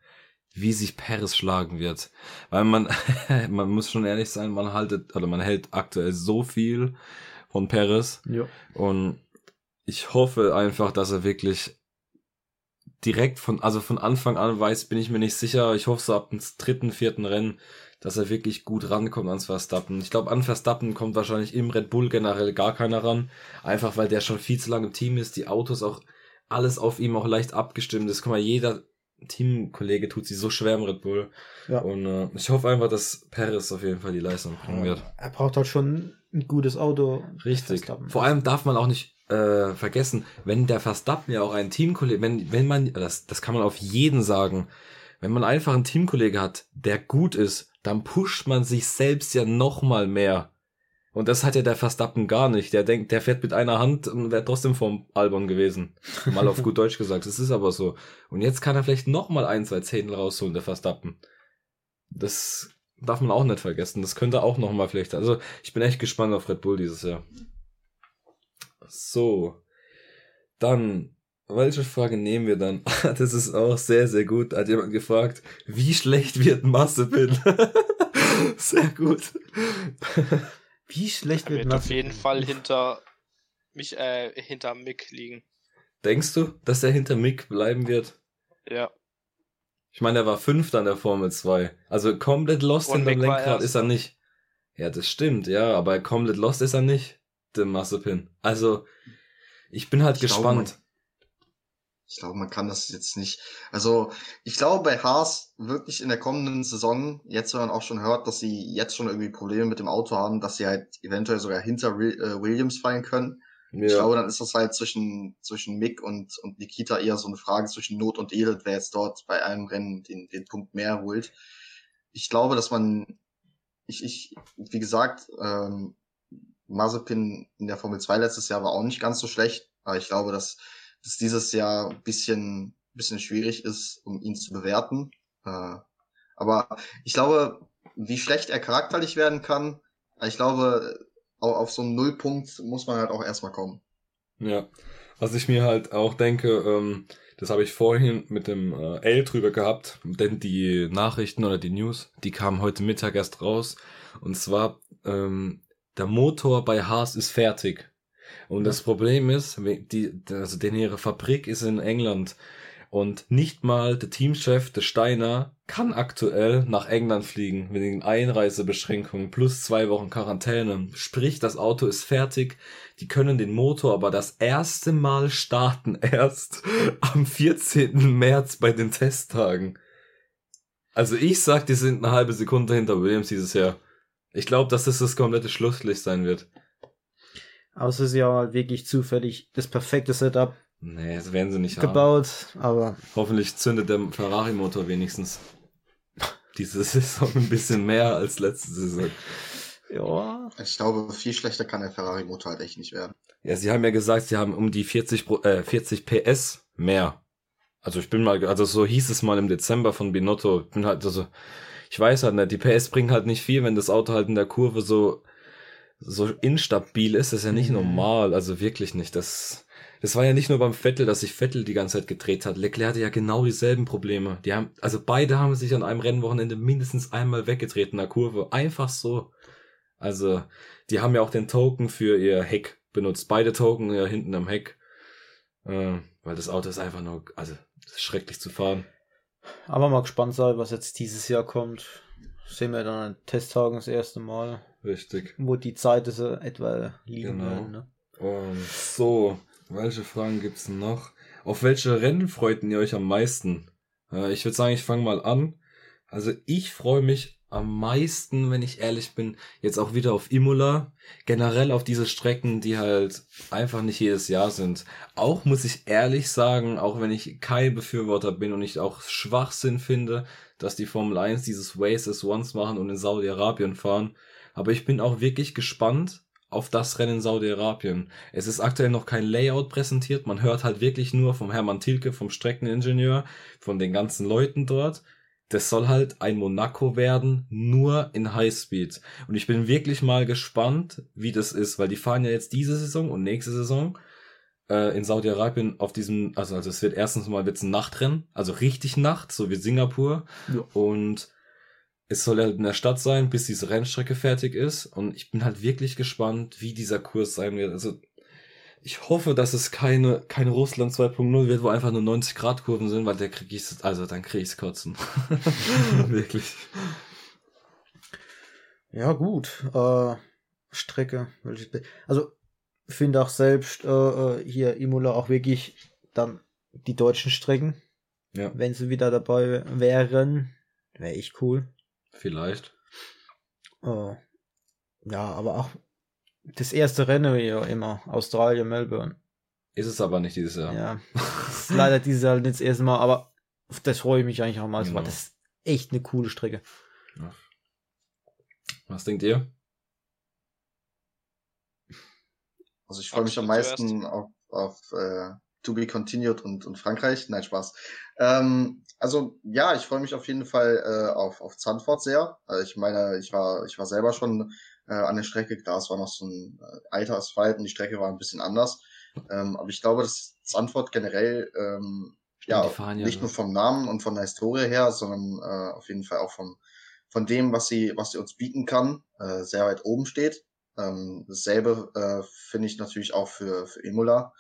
S2: wie sich Paris schlagen wird. Weil man, man muss schon ehrlich sein, man haltet, oder man hält aktuell so viel von Paris.
S1: Ja.
S2: Und ich hoffe einfach, dass er wirklich direkt von, also von Anfang an weiß, bin ich mir nicht sicher. Ich hoffe so ab dem dritten, vierten Rennen, dass er wirklich gut rankommt ans Verstappen. Ich glaube, an Verstappen kommt wahrscheinlich im Red Bull generell gar keiner ran. Einfach weil der schon viel zu lange im Team ist, die Autos auch alles auf ihm auch leicht abgestimmt ist. Guck mal, jeder Teamkollege tut sich so schwer im Red Bull.
S1: Ja.
S2: Und äh, ich hoffe einfach, dass Paris auf jeden Fall die Leistung bringen wird.
S1: Er braucht halt schon ein gutes Auto.
S2: Richtig. Vor allem darf man auch nicht äh, vergessen, wenn der Verstappen ja auch ein Teamkollege, wenn, wenn man, das, das kann man auf jeden sagen, wenn man einfach einen Teamkollege hat, der gut ist, dann pusht man sich selbst ja noch mal mehr. Und das hat ja der Verstappen gar nicht. Der denkt, der fährt mit einer Hand und wäre trotzdem vom Albon gewesen. Mal auf gut Deutsch gesagt. Das ist aber so. Und jetzt kann er vielleicht noch mal ein, zwei Zehntel rausholen, der Verstappen. Das darf man auch nicht vergessen. Das könnte auch noch mal vielleicht. Also ich bin echt gespannt auf Red Bull dieses Jahr. So. Dann, welche Frage nehmen wir dann? Das ist auch sehr, sehr gut. Hat jemand gefragt, wie schlecht wird Massepin? sehr gut.
S1: Wie schlecht wird
S3: wird auf
S1: Mazepin?
S3: jeden Fall hinter mich, äh, hinter Mick liegen.
S2: Denkst du, dass er hinter Mick bleiben wird?
S3: Ja.
S2: Ich meine, er war Fünfter in der Formel 2. Also komplett lost
S3: Und
S2: hinterm
S3: Mick war
S2: Lenkrad ist er nicht. Ja, das stimmt, ja, aber komplett lost ist er nicht, der Massepin. Also, ich bin halt
S4: Ich glaube,
S2: gespannt.
S4: Ich glaube, man kann das jetzt nicht. Also, ich glaube, bei Haas wirklich in der kommenden Saison, jetzt wenn man auch schon hört, dass sie jetzt schon irgendwie Probleme mit dem Auto haben, dass sie halt eventuell sogar hinter äh, Williams fallen können. Ich glaube, dann ist das halt zwischen, zwischen Mick und, und Nikita eher so eine Frage zwischen Not und Elend, wer jetzt dort bei einem Rennen den, den Punkt mehr holt. Ich glaube, dass man, ich, ich, wie gesagt, ähm, Mazepin in der Formel 2 letztes Jahr war auch nicht ganz so schlecht, aber ich glaube, dass, dass dieses Jahr ein bisschen, bisschen schwierig ist, um ihn zu bewerten. Äh, aber ich glaube, wie schlecht er charakterlich werden kann, ich glaube, au- auf so einen Nullpunkt muss man halt auch erstmal kommen.
S2: Ja, was ich mir halt auch denke, ähm, das habe ich vorhin mit dem äh, L drüber gehabt, denn die Nachrichten oder die News, die kamen heute Mittag erst raus. Und zwar, ähm, der Motor bei Haas ist fertig. Und das Problem ist, die, also denn ihre Fabrik ist in England. Und nicht mal der Teamchef, der Steiner, kann aktuell nach England fliegen, wegen Einreisebeschränkungen plus zwei Wochen Quarantäne. Sprich, das Auto ist fertig, die können den Motor aber das erste Mal starten erst am 14. März bei den Testtagen. Also ich sag, die sind eine halbe Sekunde hinter Williams dieses Jahr. Ich glaube, dass das das komplette Schlusslicht sein wird.
S1: Es ist ja mal wirklich zufällig das perfekte Setup
S2: Nee, das werden sie nicht haben.
S1: gebaut. Aber
S2: Hoffentlich zündet der Ferrari-Motor wenigstens diese Saison ein bisschen mehr als letzte Saison.
S1: ja,
S4: Ich glaube, viel schlechter kann der Ferrari-Motor halt echt nicht werden.
S2: Ja, sie haben ja gesagt, sie haben um die 40, Pro- äh, 40 PS mehr. Also ich bin mal, also so hieß es mal im Dezember von Binotto. Ich bin halt, also, ich weiß halt nicht, die PS bringen halt nicht viel, wenn das Auto halt in der Kurve so, so instabil ist, das ist ja nicht
S1: Mhm.
S2: normal, also wirklich nicht. Das, das war ja nicht nur beim Vettel, dass sich Vettel die ganze Zeit gedreht hat. Leclerc hatte ja genau dieselben Probleme. Die haben, also beide haben sich an einem Rennwochenende mindestens einmal weggedreht in der Kurve. Einfach so. Also, die haben ja auch den Token für ihr Heck benutzt. Beide Token ja hinten am Heck. Äh, weil das Auto ist einfach nur, also, schrecklich zu fahren.
S1: aber mal gespannt sein, was jetzt dieses Jahr kommt. Sehen wir dann an Testtagen das erste Mal,
S2: Richtig.
S1: wo die Zeit so etwa liegen
S2: Genau.
S1: werden. Ne?
S2: Und so, welche Fragen gibt's noch? Auf welche Rennen freuten ihr euch am meisten? Äh, ich würde sagen, ich fange mal an. Also ich freue mich am meisten, wenn ich ehrlich bin, jetzt auch wieder auf Imola. Generell auf diese Strecken, die halt einfach nicht jedes Jahr sind. Auch muss ich ehrlich sagen, auch wenn ich kein Befürworter bin und ich auch Schwachsinn finde, dass die Formel 1 dieses Ways as Once machen und in Saudi-Arabien fahren. Aber ich bin auch wirklich gespannt auf das Rennen in Saudi-Arabien. Es ist aktuell noch kein Layout präsentiert. Man hört halt wirklich nur vom Hermann Tilke, vom Streckeningenieur, von den ganzen Leuten dort das soll halt ein Monaco werden, nur in Highspeed. Und ich bin wirklich mal gespannt, wie das ist, weil die fahren ja jetzt diese Saison und nächste Saison äh, in Saudi-Arabien auf diesem, also, also es wird erstens mal wird's ein Nachtrennen, also richtig Nacht, so wie Singapur. Ja. Und es soll halt in der Stadt sein, bis diese Rennstrecke fertig ist. Und ich bin halt wirklich gespannt, wie dieser Kurs sein wird. Also ich hoffe, dass es keine, keine Russland 2.0 wird, wo einfach nur 90 Grad Kurven sind, weil der krieg ich, also dann krieg ich's kotzen. Wirklich.
S1: Ja, gut. Äh, Strecke. Also, finde auch selbst äh, äh, hier Imola auch wirklich dann die deutschen Strecken. Ja. Wenn sie wieder dabei wären, wäre ich cool.
S2: Vielleicht.
S1: Äh, ja, aber auch das erste Rennen ja immer. Australien, Melbourne.
S2: Ist es aber nicht dieses Jahr.
S1: Ja. ist leider dieses Jahr nicht das erste Mal, aber auf das freue ich mich eigentlich auch mal. Genau. Das ist echt eine coole Strecke. Ja.
S2: Was denkt ihr?
S4: Also ich freue mich am meisten auf, auf äh, To Be Continued und, und Frankreich. Nein, Spaß. Ähm, also ja, ich freue mich auf jeden Fall äh, auf, auf Zandvoort sehr. Also ich meine, ich war, ich war selber schon äh, an der Strecke. Klar, es war noch so ein äh, alter Asphalt und die Strecke war ein bisschen anders. Ähm, aber ich glaube, dass Zandvoort generell ähm, ja, ja nicht nur vom Namen und von der Historie her, sondern äh, auf jeden Fall auch vom, von dem, was sie, was sie uns bieten kann, äh, sehr weit oben steht. Ähm, dasselbe äh, finde ich natürlich auch für, für Imola.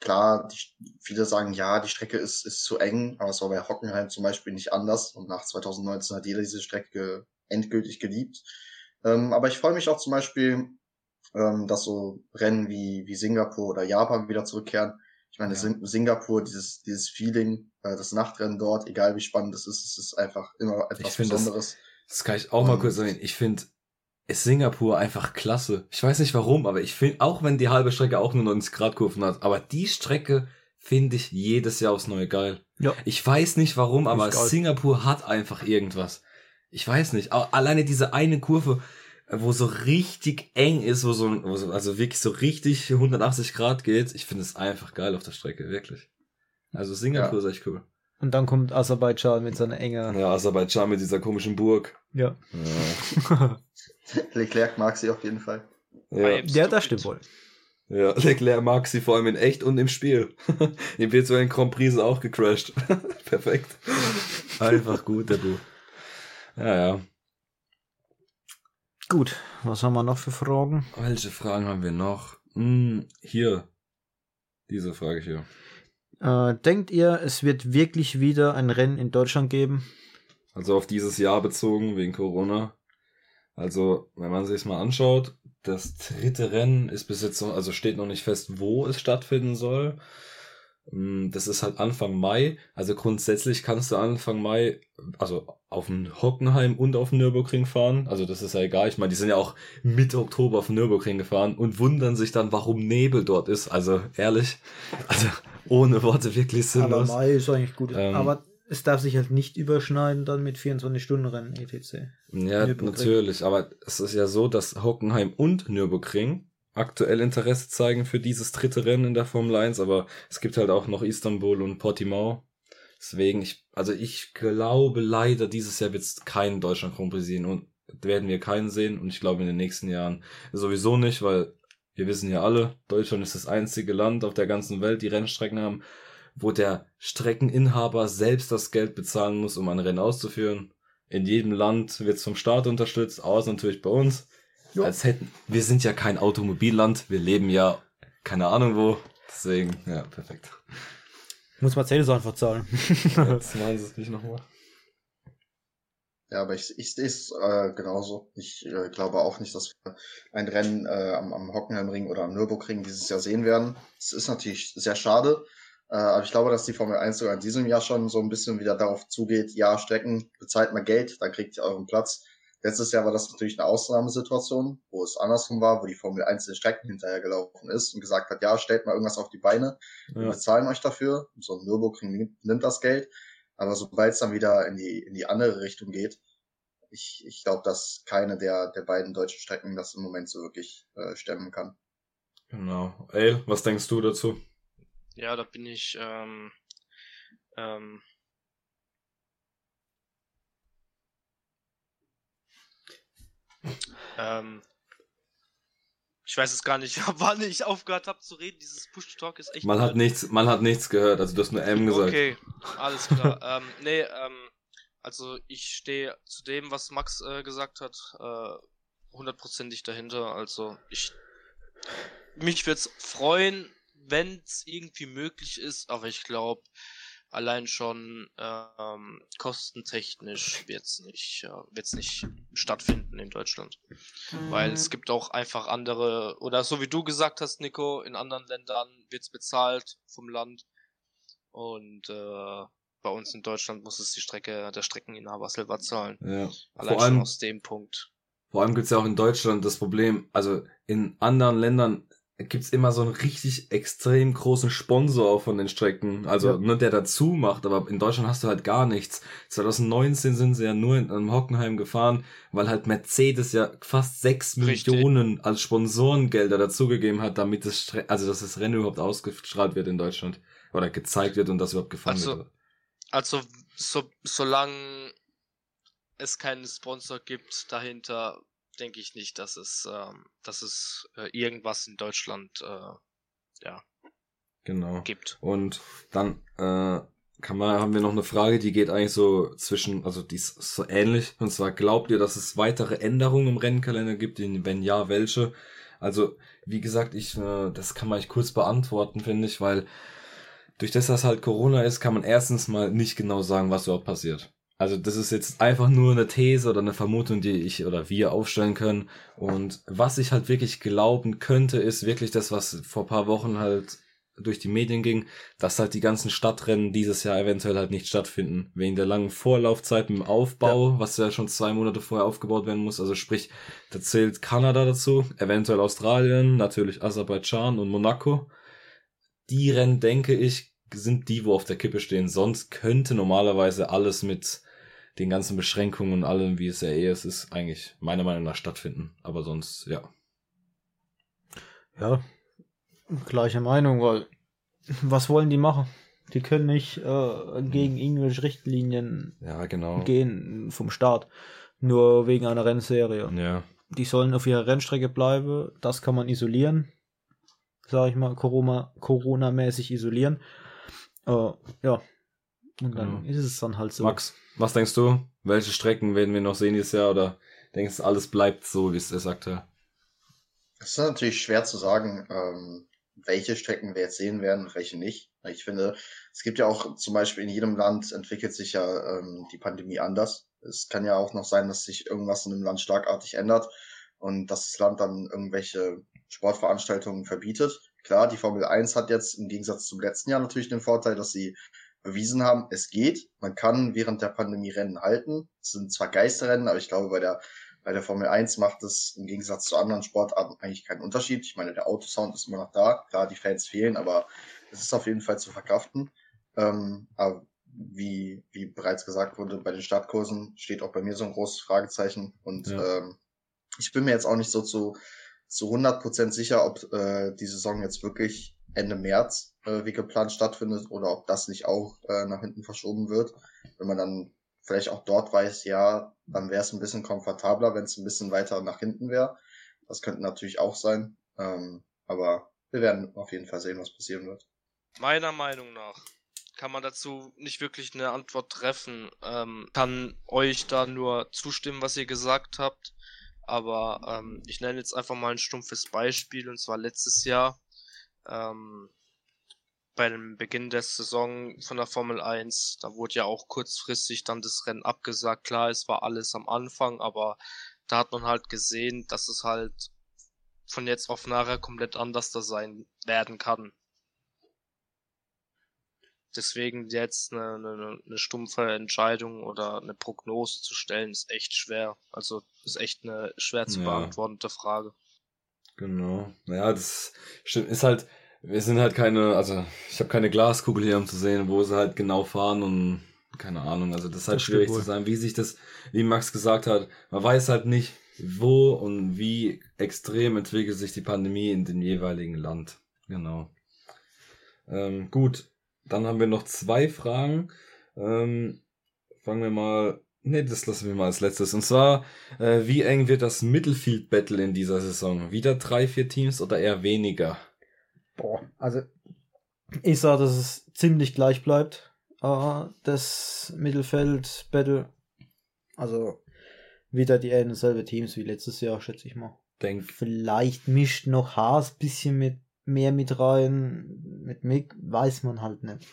S4: Klar, die, viele sagen, ja, die Strecke ist, ist zu eng, aber es war bei Hockenheim zum Beispiel nicht anders. Und nach 2019 hat jeder diese Strecke endgültig geliebt. Ähm, aber ich freue mich auch zum Beispiel, ähm, dass so Rennen wie, wie Singapur oder Japan wieder zurückkehren. Ich meine, ja. Singapur, dieses, dieses Feeling, äh, das Nachtrennen dort, egal wie spannend es ist, es ist einfach immer etwas Besonderes.
S2: Das, das kann ich auch mal kurz sagen. Ich finde ist Singapur einfach klasse. Ich weiß nicht warum, aber ich finde, auch wenn die halbe Strecke auch nur 90 Grad Kurven hat, aber die Strecke finde ich jedes Jahr aufs Neue geil. Ja. Ich weiß nicht warum, aber Singapur hat einfach irgendwas ich weiß nicht, alleine diese eine Kurve, wo so richtig eng ist, wo so, wo so also wirklich so richtig 180 Grad geht, ich finde es einfach geil auf der Strecke, wirklich. Also Singapur ja. ist echt cool.
S1: Und dann kommt Aserbaidschan mit seiner enge.
S2: Ja, Aserbaidschan mit dieser komischen Burg.
S1: Ja.
S4: ja. Leclerc mag sie auf jeden Fall.
S1: Ja, ja das stimmt wohl.
S2: Ja, Leclerc mag sie vor allem in echt und im Spiel. Im virtuellen Grand Prix ist auch gecrashed. Perfekt. Einfach gut, der Buch. Ja, ja.
S1: Gut, was haben wir noch für Fragen?
S2: Welche Fragen haben wir noch? Hm, hier. Diese Frage hier.
S1: Äh, denkt ihr, es wird wirklich wieder ein Rennen in Deutschland geben?
S2: Also auf dieses Jahr bezogen, wegen Corona. Also, wenn man sich es mal anschaut, das dritte Rennen ist bis jetzt noch, also steht noch nicht fest, wo es stattfinden soll. Hm, das ist halt Anfang Mai. Also grundsätzlich kannst du Anfang Mai, also auf dem Hockenheim und auf dem Nürburgring fahren. Also das ist ja egal. Ich meine, die sind ja auch Mitte Oktober auf dem Nürburgring gefahren und wundern sich dann, warum Nebel dort ist. Also ehrlich, also ohne Worte wirklich sinnlos.
S1: Aber Mai ist eigentlich gut. Ähm, Aber es darf sich halt nicht überschneiden dann mit 24-Stunden-Rennen etc.
S2: Ja, natürlich. Aber es ist ja so, dass Hockenheim und Nürburgring aktuell Interesse zeigen für dieses dritte Rennen in der Formel 1, aber es gibt halt auch noch Istanbul und Portimao. Deswegen, ich, also ich glaube leider, dieses Jahr wird es keinen Deutschland Grand Prix sehen und werden wir keinen sehen und ich glaube in den nächsten Jahren sowieso nicht, weil wir wissen ja alle, Deutschland ist das einzige Land auf der ganzen Welt, die Rennstrecken haben, wo der Streckeninhaber selbst das Geld bezahlen muss, um ein Rennen auszuführen. In jedem Land wird es vom Staat unterstützt, außer natürlich bei uns. Jo. Als hätten, wir sind ja kein Automobilland, wir leben ja keine Ahnung wo. Deswegen, ja, perfekt.
S1: Muss Mercedes einfach zahlen.
S2: Jetzt meinen sie es nicht nochmal.
S4: Ja, aber ich, ich sehe es äh, genauso. Ich äh, glaube auch nicht, dass wir ein Rennen äh, am, am Hockenheimring oder am Nürburgring dieses Jahr sehen werden. Es ist natürlich sehr schade. Äh, aber ich glaube, dass die Formel 1 sogar in diesem Jahr schon so ein bisschen wieder darauf zugeht, ja, Strecken, bezahlt mal Geld, dann kriegt ihr euren Platz. Letztes Jahr war das natürlich eine Ausnahmesituation, wo es andersrum war, wo die Formel 1 den Strecken hinterher gelaufen ist und gesagt hat, ja, stellt mal irgendwas auf die Beine, wir
S2: Ja.
S4: bezahlen euch dafür. So ein Nürburgring nimmt, nimmt das Geld. Aber sobald es dann wieder in die, in die andere Richtung geht, ich, ich glaube, dass keine der, der beiden deutschen Strecken das im Moment so wirklich äh, stemmen kann.
S2: Genau. Ey, was denkst du dazu?
S3: Ja, da bin ich, ähm, ähm, ähm, ich weiß jetzt gar nicht, wann ich aufgehört habe zu reden. Dieses Push-Talk ist echt.
S2: Man hat nichts, man hat nichts gehört, also du hast nur M gesagt.
S3: Okay, alles klar. ähm, nee, ähm, also ich stehe zu dem, was Max äh, gesagt hat, äh, hundertprozentig dahinter. Also ich mich würde es freuen, wenn es irgendwie möglich ist, aber ich glaube, allein schon ähm, kostentechnisch wird es nicht, äh, wird's nicht stattfinden in Deutschland. Weil es gibt auch einfach andere, oder so wie du gesagt hast, Nico, in anderen Ländern wird's bezahlt vom Land. Und äh, bei uns in Deutschland muss es die Strecke, der Streckeninhaber selber zahlen.
S2: Ja.
S3: Allein
S2: Vor allem,
S3: schon aus dem Punkt.
S2: vor allem gibt's ja auch in Deutschland das Problem, also in anderen Ländern gibt's immer so einen richtig extrem großen Sponsor von den Strecken, also
S1: Ja.
S2: ne, der dazu macht, aber in Deutschland hast du halt gar nichts. 2019 sind sie ja nur in, in Hockenheim gefahren, weil halt Mercedes ja fast sechs
S3: Richtig.
S2: Millionen als Sponsorengelder dazugegeben hat, damit das Stre also dass das Rennen überhaupt ausgestrahlt wird in Deutschland oder gezeigt wird und das überhaupt gefahren
S3: Also,
S2: wird.
S3: Also, so, solange es keinen Sponsor gibt dahinter, denke ich nicht, dass es, ähm, dass es äh, irgendwas in Deutschland äh, ja,
S2: Genau.
S3: gibt.
S2: Und dann äh, kann man, haben wir noch eine Frage, die geht eigentlich so zwischen, also die ist so ähnlich. Und zwar glaubt ihr, dass es weitere Änderungen im Rennkalender gibt? Wenn ja, welche? Also, wie gesagt, ich, äh, das kann man echt kurz beantworten, finde ich, weil durch das, dass halt Corona ist, kann man erstens mal nicht genau sagen, was überhaupt passiert. Also das ist jetzt einfach nur eine These oder eine Vermutung, die ich oder wir aufstellen können. Und was ich halt wirklich glauben könnte, ist wirklich das, was vor paar Wochen halt durch die Medien ging, dass halt die ganzen Stadtrennen dieses Jahr eventuell halt nicht stattfinden. Wegen der langen Vorlaufzeit mit dem Aufbau, was ja schon zwei Monate vorher aufgebaut werden muss. Also sprich, da zählt Kanada dazu, eventuell Australien, natürlich Aserbaidschan und Monaco. Die Rennen, denke ich, sind die, wo auf der Kippe stehen. Sonst könnte normalerweise alles mit den ganzen Beschränkungen und allem, wie es ja eh ist, ist eigentlich meiner Meinung nach stattfinden. Aber sonst, ja.
S1: Ja, gleiche Meinung, weil was wollen die machen? Die können nicht äh, gegen irgendwelche Richtlinien
S2: Ja, genau.
S1: gehen vom Start, nur wegen einer Rennserie.
S2: Ja.
S1: Die sollen auf ihrer Rennstrecke bleiben, das kann man isolieren, sag ich mal, Corona, Corona-mäßig isolieren. Äh, ja, und dann
S2: Genau.
S1: ist es dann halt so.
S2: Max, was denkst du? Welche Strecken werden wir noch sehen dieses Jahr? Oder denkst du, alles bleibt so, wie es er sagte?
S4: Es ist natürlich schwer zu sagen, ähm, welche Strecken wir jetzt sehen werden und welche nicht. Ich finde, es gibt ja auch zum Beispiel in jedem Land entwickelt sich ja ähm, die Pandemie anders. Es kann ja auch noch sein, dass sich irgendwas in einem Land schlagartig ändert und dass das Land dann irgendwelche Sportveranstaltungen verbietet. Klar, die Formel 1 hat jetzt im Gegensatz zum letzten Jahr natürlich den Vorteil, dass sie bewiesen haben, es geht. Man kann während der Pandemie Rennen halten. Es sind zwar Geisterrennen, aber ich glaube, bei der bei der Formel 1 macht es im Gegensatz zu anderen Sportarten eigentlich keinen Unterschied. Ich meine, der Autosound ist immer noch da. Klar, die Fans fehlen, aber es ist auf jeden Fall zu verkraften. Ähm, aber wie, wie bereits gesagt wurde, bei den Startkursen steht auch bei mir so ein großes Fragezeichen. Und
S2: Ja.
S4: ähm, ich bin mir jetzt auch nicht so zu, zu 100% sicher, ob äh, die Saison jetzt wirklich Ende März äh, wie geplant stattfindet oder ob das nicht auch äh, nach hinten verschoben wird. Wenn man dann vielleicht auch dort weiß, ja, dann wäre es ein bisschen komfortabler, wenn es ein bisschen weiter nach hinten wäre. Das könnte natürlich auch sein. Ähm, aber wir werden auf jeden Fall sehen, was passieren wird.
S3: Meiner Meinung nach kann man dazu nicht wirklich eine Antwort treffen. Ähm, kann euch da nur zustimmen, was ihr gesagt habt. Aber ähm, ich nenne jetzt einfach mal ein stumpfes Beispiel, und zwar letztes Jahr. Ähm, bei dem Beginn der Saison von der Formel 1, da wurde ja auch kurzfristig dann das Rennen abgesagt. Klar, es war alles am Anfang, aber da hat man halt gesehen, dass es halt von jetzt auf nachher komplett anders da sein werden kann. Deswegen jetzt eine, eine, eine stumpfe Entscheidung oder eine Prognose zu stellen, ist echt schwer. Also ist echt eine schwer zu
S2: Ja.
S3: beantwortende Frage.
S2: Genau. Ja, das stimmt. Ist halt, wir sind halt keine, also ich habe keine Glaskugel hier, um zu sehen, wo sie halt genau fahren und keine Ahnung. Also das ist halt
S1: Das
S2: schwierig zu sagen, wie sich das, wie Max gesagt hat, man weiß halt nicht, wo und wie extrem entwickelt sich die Pandemie in dem jeweiligen Land. Genau. Ähm, gut, dann haben wir noch zwei Fragen. Ähm, fangen wir mal. Ne, das lassen wir mal als letztes. Und zwar, äh, wie eng wird das Mittelfield-Battle in dieser Saison? Wieder drei, vier Teams oder eher weniger?
S1: Boah, also ich sage, dass es ziemlich gleich bleibt. Äh, das Mittelfeld-Battle. Also wieder die ein und selbe Teams wie letztes Jahr, schätze ich mal.
S2: Denk,
S1: Vielleicht mischt noch Haas bisschen mit mehr mit rein. Mit Mick weiß man halt nicht.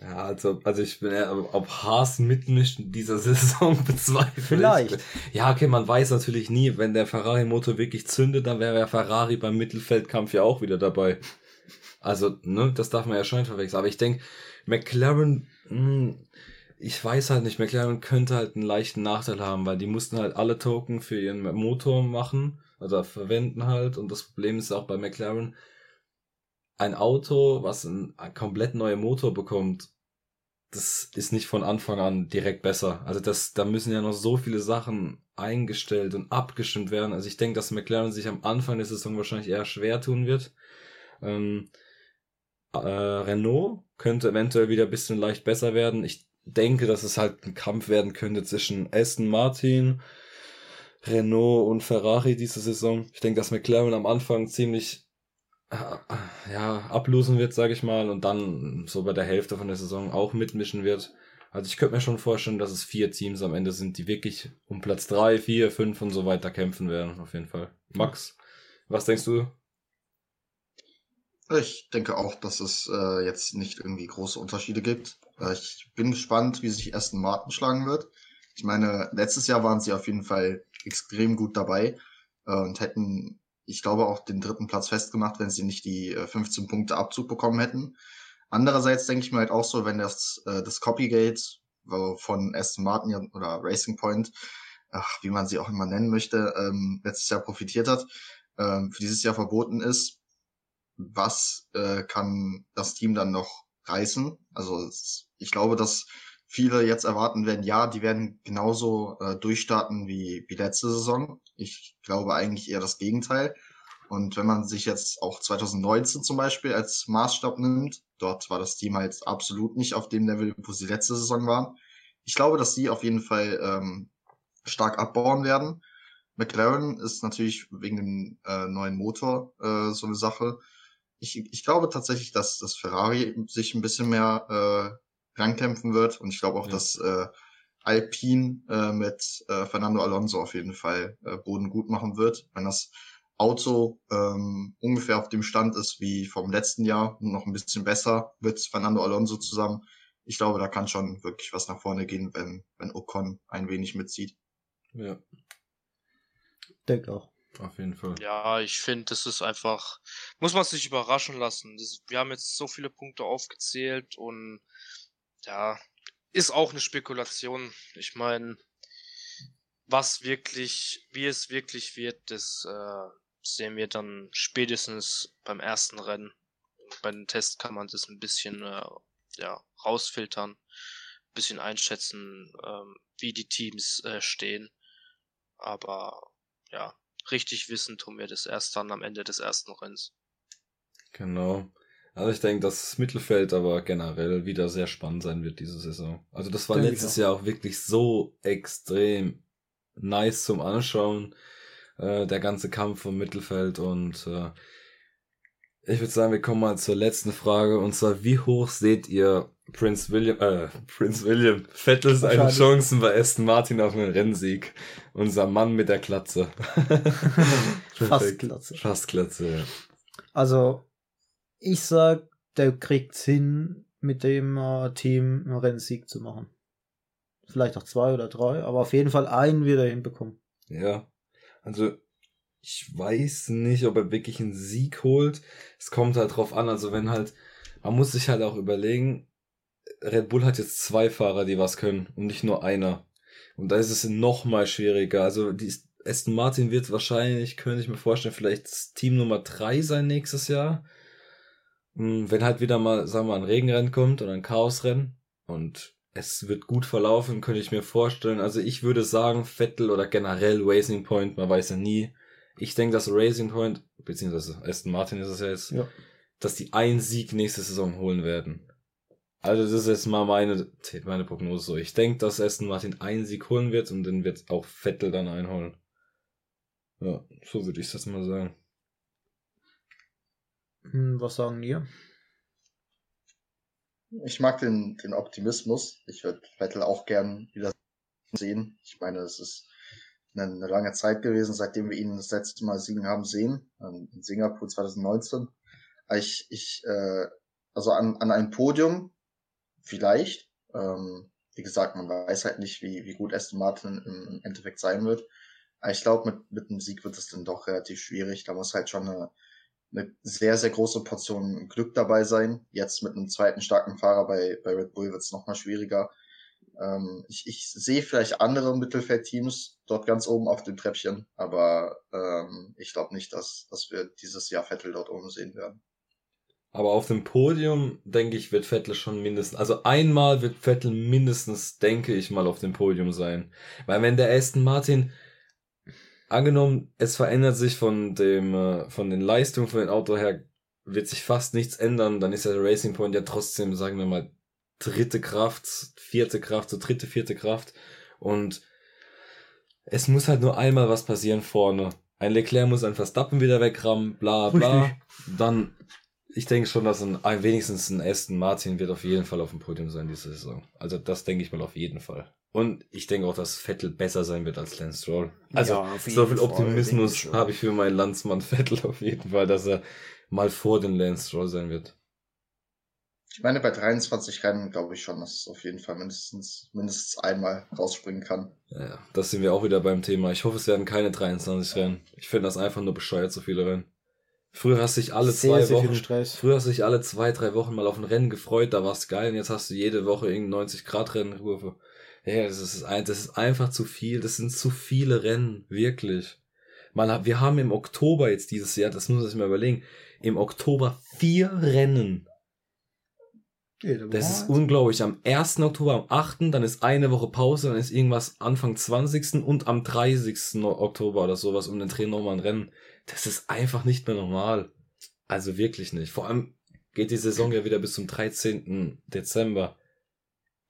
S2: Ja, also, also ich bin eher, ob Haas mitmischt in dieser Saison bezweifle. ich.
S1: Vielleicht.
S2: Ja, okay, man weiß natürlich nie, wenn der Ferrari-Motor wirklich zündet, dann wäre der Ferrari beim Mittelfeldkampf ja auch wieder dabei. Also, ne, das darf man ja schon nicht verwechseln. Aber ich denke, McLaren, mh, ich weiß halt nicht, McLaren könnte halt einen leichten Nachteil haben, weil die mussten halt alle Token für ihren Motor machen, oder verwenden halt. Und das Problem ist auch bei McLaren, ein Auto, was einen komplett neuen Motor bekommt, das ist nicht von Anfang an direkt besser. Also das, da müssen ja noch so viele Sachen eingestellt und abgestimmt werden. Also ich denke, dass McLaren sich am Anfang der Saison wahrscheinlich eher schwer tun wird. Ähm, äh, Renault könnte eventuell wieder ein bisschen leicht besser werden. Ich denke, dass es halt ein Kampf werden könnte zwischen Aston Martin, Renault und Ferrari diese Saison. Ich denke, dass McLaren am Anfang ziemlich ja, ablosen wird, sage ich mal, und dann so bei der Hälfte von der Saison auch mitmischen wird. Also ich könnte mir schon vorstellen, dass es vier Teams am Ende sind, die wirklich um Platz drei, vier, fünf und so weiter kämpfen werden, auf jeden Fall. Max, was denkst du?
S4: Ich denke auch, dass es äh, jetzt nicht irgendwie große Unterschiede gibt. Äh, ich bin gespannt, wie sich Aston Martin schlagen wird. Ich meine, letztes Jahr waren sie auf jeden Fall extrem gut dabei äh, und hätten, ich glaube, auch den dritten Platz festgemacht, wenn sie nicht die äh, 15 Punkte Abzug bekommen hätten. Andererseits denke ich mir halt auch so, wenn das, äh, das Copygate von Aston Martin oder Racing Point, ach, wie man sie auch immer nennen möchte, ähm, letztes Jahr profitiert hat, ähm, für dieses Jahr verboten ist, was äh, kann das Team dann noch reißen? Also ich glaube, dass viele jetzt erwarten werden, ja, die werden genauso äh, durchstarten wie, wie letzte Saison. Ich glaube eigentlich eher das Gegenteil. Und wenn man sich jetzt auch 2019 zum Beispiel als Maßstab nimmt, dort war das Team halt absolut nicht auf dem Level, wo sie letzte Saison waren. Ich glaube, dass sie auf jeden Fall ähm, stark abbauen werden. McLaren ist natürlich wegen dem äh, neuen Motor äh, so eine Sache. Ich, ich glaube tatsächlich, dass das Ferrari sich ein bisschen mehr äh, rankämpfen wird und ich glaube auch,
S2: Ja.
S4: dass äh, Alpine äh, mit äh, Fernando Alonso auf jeden Fall äh, Boden gut machen wird. Wenn das Auto ähm, ungefähr auf dem Stand ist wie vom letzten Jahr, noch ein bisschen besser mit Fernando Alonso zusammen. Ich glaube, da kann schon wirklich was nach vorne gehen, wenn, wenn Ocon ein wenig mitzieht.
S2: Ja,
S1: Denke auch.
S2: auf jeden Fall.
S3: Ja, ich finde, das ist einfach, muss man sich überraschen lassen. Das, wir haben jetzt so viele Punkte aufgezählt und ja, ist auch eine Spekulation. Ich meine, was wirklich, wie es wirklich wird, das äh, sehen wir dann spätestens beim ersten Rennen. Bei den Tests kann man das ein bisschen äh, ja, rausfiltern, ein bisschen einschätzen, ähm, wie die Teams äh, stehen. Aber ja, richtig wissen tun wir das erst dann am Ende des ersten Rennens.
S2: Genau. Also ich denke, dass das Mittelfeld aber generell wieder sehr spannend sein wird diese Saison. Also das war
S1: Denke
S2: letztes
S1: auch.
S2: Jahr auch wirklich so extrem nice zum Anschauen, äh, der ganze Kampf vom Mittelfeld und äh, ich würde sagen, wir kommen mal zur letzten Frage und zwar, wie hoch seht ihr Prince William, äh, Prince William, Vettel seine. Chancen bei Aston Martin auf einen Rennsieg? Unser Mann mit der Klatze.
S1: Fast. Glatze.
S2: Fast Klatze, ja.
S1: Also, ich sag, der kriegt's hin, mit dem äh, Team einen Rennsieg zu machen. Vielleicht auch zwei oder drei, aber auf jeden Fall einen wird er hinbekommen.
S2: Ja, also ich weiß nicht, ob er wirklich einen Sieg holt. Es kommt halt drauf an, also wenn halt, man muss sich halt auch überlegen, Red Bull hat jetzt zwei Fahrer, die was können und nicht nur einer. Und da ist es noch mal schwieriger. Also die Aston Martin wird wahrscheinlich, könnte ich mir vorstellen, vielleicht Team Nummer drei sein nächstes Jahr. Hm, wenn halt wieder mal, sagen wir mal, ein Regenrennen kommt oder ein Chaosrennen und es wird gut verlaufen, könnte ich mir vorstellen. Also ich würde sagen, Vettel oder generell Racing Point, man weiß ja nie. Ich denke, dass Racing Point, beziehungsweise Aston Martin ist es ja jetzt, ja. dass die einen Sieg nächste Saison holen werden. Also das ist jetzt mal meine, meine Prognose so. Ich denke, dass Aston Martin einen Sieg holen wird und dann wird auch Vettel dann einholen. Ja, so würde ich das mal sagen.
S1: Hm, was sagen ihr?
S4: Ich mag den, den Optimismus. Ich würde Vettel auch gern wieder sehen. Ich meine, es ist eine, eine, lange Zeit gewesen, seitdem wir ihn das letzte Mal siegen haben sehen, in Singapur 2019. Ich, ich äh, also an, an ein Podium vielleicht. Ähm, wie gesagt, man weiß halt nicht, wie, wie gut Aston Martin im, im Endeffekt sein wird. Aber ich glaube, mit, mit einem Sieg wird es dann doch relativ schwierig. Da muss halt schon eine, eine sehr, sehr große Portion Glück dabei sein. Jetzt mit einem zweiten starken Fahrer bei, bei Red Bull wird es nochmal schwieriger. Ähm, ich, ich sehe vielleicht andere Mittelfeldteams dort ganz oben auf dem Treppchen, aber ähm, ich glaube nicht, dass, dass wir dieses Jahr Vettel dort oben sehen werden.
S2: Aber auf dem Podium, denke ich, wird Vettel schon mindestens, also einmal wird Vettel mindestens, denke ich mal, auf dem Podium sein. Weil wenn der Aston Martin angenommen, es verändert sich von dem, äh, von den Leistungen von dem Auto her, wird sich fast nichts ändern, dann ist der Racing Point ja trotzdem, sagen wir mal, dritte Kraft, vierte Kraft, so dritte, vierte Kraft. Und es muss halt nur einmal was passieren vorne. Ein Leclerc muss ein Verstappen wieder wegrammen, bla bla. Dann, ich denke schon, dass ein wenigstens ein Aston Martin wird auf jeden Fall auf dem Podium sein diese Saison. Also das denke ich mal auf jeden Fall. Und ich denke auch, dass Vettel besser sein wird als Lance Stroll. Also ja, so viel Optimismus habe ich für meinen Landsmann Vettel auf jeden Fall, dass er mal vor den Lance Stroll sein wird.
S4: Ich meine, bei 23 Rennen glaube ich schon, dass es auf jeden Fall mindestens, mindestens einmal rausspringen kann.
S2: Ja, das sind wir auch wieder beim Thema. Ich hoffe, es werden keine 23 Rennen. Ich finde das einfach nur bescheuert, so viele Rennen. Früher hast du dich alle sehr, zwei sehr Wochen, früher hast du dich alle zwei, drei Wochen mal auf ein Rennen gefreut, da war es geil und jetzt hast du jede Woche irgendein 90 Grad Rennen ja, das ist, ein, das ist einfach zu viel. Das sind zu viele Rennen, wirklich. Man, wir haben im Oktober jetzt dieses Jahr, das muss man sich mal überlegen, im Oktober vier Rennen. Das ist unglaublich. Am 1. Oktober, am 8., dann ist eine Woche Pause, dann ist irgendwas Anfang 20. und am 30. Oktober oder sowas um den Dreh nochmal ein Rennen. Das ist einfach nicht mehr normal. Also wirklich nicht. Vor allem geht die Saison ja wieder bis zum 13. Dezember.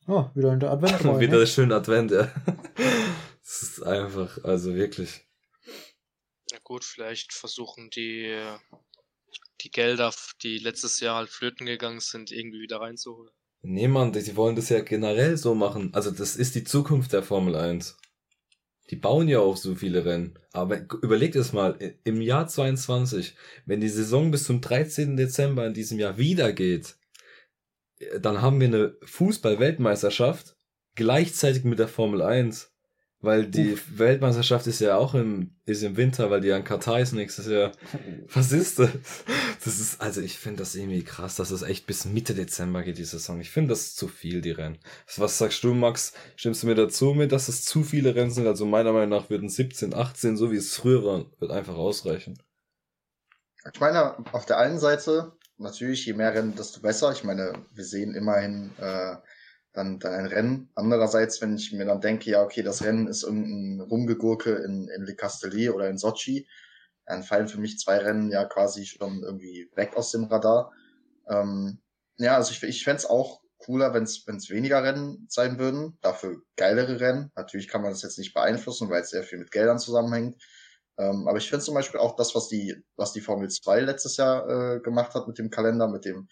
S1: Oh, wieder in der Advent.
S2: wieder ne? schön Advent, ja. Das ist einfach, also wirklich.
S3: Ja gut, vielleicht versuchen die, die Gelder, die letztes Jahr halt flöten gegangen sind, irgendwie wieder reinzuholen.
S2: Nee, Mann, die wollen das ja generell so machen. Also das ist die Zukunft der Formel 1. Die bauen ja auch so viele Rennen. Aber überlegt es mal, im Jahr 22, wenn die Saison bis zum 13. Dezember in diesem Jahr wieder geht, dann haben wir eine Fußball-Weltmeisterschaft gleichzeitig mit der Formel 1. Weil die Uff. Weltmeisterschaft ist ja auch im, ist im Winter, weil die an Katar ist nächstes Jahr. Was ist das? Das ist, also ich finde das irgendwie krass, dass es echt bis Mitte Dezember geht, die Saison. Ich finde das zu viel, die Rennen. Was sagst du, Max? Stimmst du mir dazu mit, dass es zu viele Rennen sind? Also meiner Meinung nach würden 17, 18, so wie es früher war, wird einfach ausreichen.
S4: Ich meine, auf der einen Seite natürlich, je mehr Rennen, desto besser. Ich meine, wir sehen immerhin äh, dann, dann ein Rennen. Andererseits, wenn ich mir dann denke, ja, okay, das Rennen ist irgendein Rumgegurke in, in Le Castellet oder in Sochi, dann fallen für mich zwei Rennen ja quasi schon irgendwie weg aus dem Radar. Ähm, ja, also ich, ich fände es auch cooler, wenn es weniger Rennen sein würden, dafür geilere Rennen. Natürlich kann man das jetzt nicht beeinflussen, weil es sehr viel mit Geldern zusammenhängt. Ähm, aber ich finde zum Beispiel auch das, was die, was die Formel 2 letztes Jahr äh, gemacht hat mit dem Kalender, mit dem,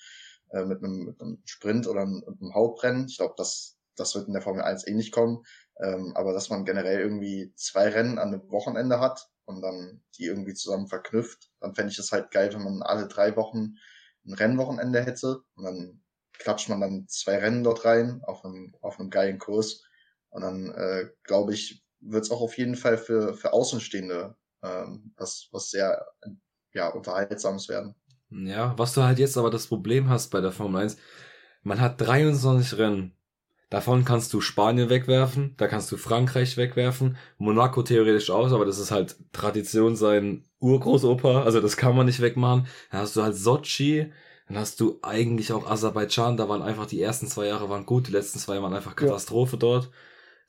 S4: äh, mit, einem, mit einem Sprint oder einem, einem Hauptrennen. Ich glaube, das, das wird in der Formel 1 eh nicht kommen. Ähm, aber dass man generell irgendwie zwei Rennen an einem Wochenende hat und dann die irgendwie zusammen verknüpft, dann fände ich es halt geil, wenn man alle drei Wochen ein Rennwochenende hätte und dann klatscht man dann zwei Rennen dort rein auf einem, auf einem geilen Kurs. Und dann, äh, glaube ich, wird es auch auf jeden Fall für, für Außenstehende ähm, was, was sehr ja, unterhaltsames werden.
S2: Ja, was du halt jetzt aber das Problem hast bei der Formel 1, man hat 23 Rennen. Davon kannst du Spanien wegwerfen, da kannst du Frankreich wegwerfen, Monaco theoretisch aus, aber das ist halt Tradition sein Urgroßopa, also das kann man nicht wegmachen. Dann hast du halt Sochi, dann hast du eigentlich auch Aserbaidschan, da waren einfach die ersten zwei Jahre waren gut, die letzten zwei waren einfach Katastrophe ja. dort.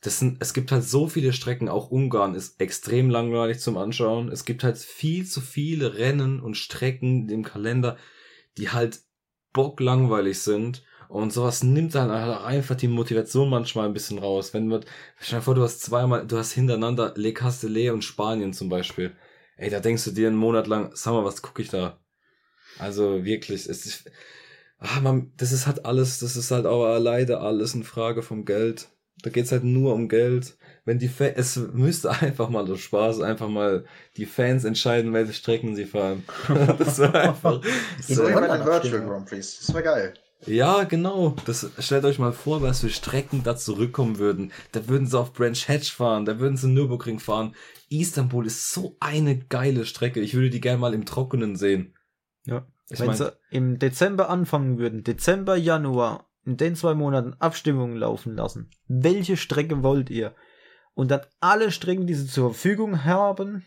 S2: Das sind, es gibt halt so viele Strecken, auch Ungarn ist extrem langweilig zum Anschauen. Es gibt halt viel zu viele Rennen und Strecken im Kalender, die halt bocklangweilig sind. Und sowas nimmt dann halt einfach die Motivation manchmal ein bisschen raus. Wenn man, stell dir vor, du hast zweimal, du hast hintereinander Le Castellet und Spanien zum Beispiel. Ey, da denkst du dir einen Monat lang, sag mal, was gucke ich da? Also wirklich, es ist, ah, man, das ist halt alles, das ist halt aber leider alles eine Frage vom Geld. Da geht's halt nur um Geld. Wenn die Fans, es müsste einfach mal so Spaß, einfach mal die Fans entscheiden, welche Strecken sie fahren. das wäre einfach.
S4: so ein Virtual Grand Prix. Das wäre geil.
S2: Ja, genau. Das stellt euch mal vor, was für Strecken da zurückkommen würden. Da würden sie auf Branch Hatch fahren, da würden sie Nürburgring fahren. Istanbul ist so eine geile Strecke. Ich würde die gerne mal im Trockenen sehen.
S1: Ja. Ich Wenn mein, sie im Dezember anfangen würden, Dezember, Januar, in den zwei Monaten Abstimmungen laufen lassen. Welche Strecke wollt ihr? Und dann alle Strecken, die sie zur Verfügung haben,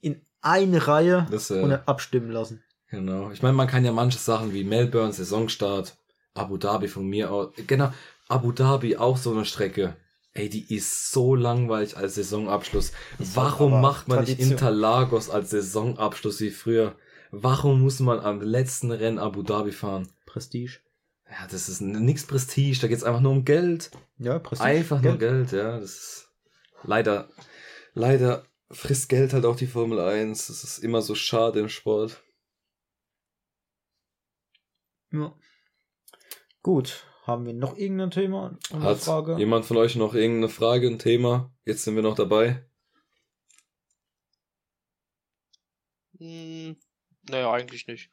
S1: in eine Reihe das, äh, und dann abstimmen lassen.
S2: Genau. Ich meine, man kann ja manche Sachen wie Melbourne, Saisonstart, Abu Dhabi von mir aus. Genau, Abu Dhabi auch so eine Strecke. Ey, die ist so langweilig als Saisonabschluss. Warum macht man Tradition. nicht Interlagos als Saisonabschluss wie früher? Warum muss man am letzten Rennen Abu Dhabi fahren?
S1: Prestige.
S2: Ja, das ist nichts Prestige, da geht's einfach nur um Geld.
S1: Ja,
S2: Prestige. Einfach Geld. nur Geld, ja. Das ist leider, leider frisst Geld halt auch die Formel 1. Das ist immer so schade im Sport.
S1: Ja. Gut. Haben wir noch irgendein Thema?
S2: Hat Frage? jemand von euch noch irgendeine Frage, ein Thema? Jetzt sind wir noch dabei.
S3: Hm, naja, eigentlich nicht.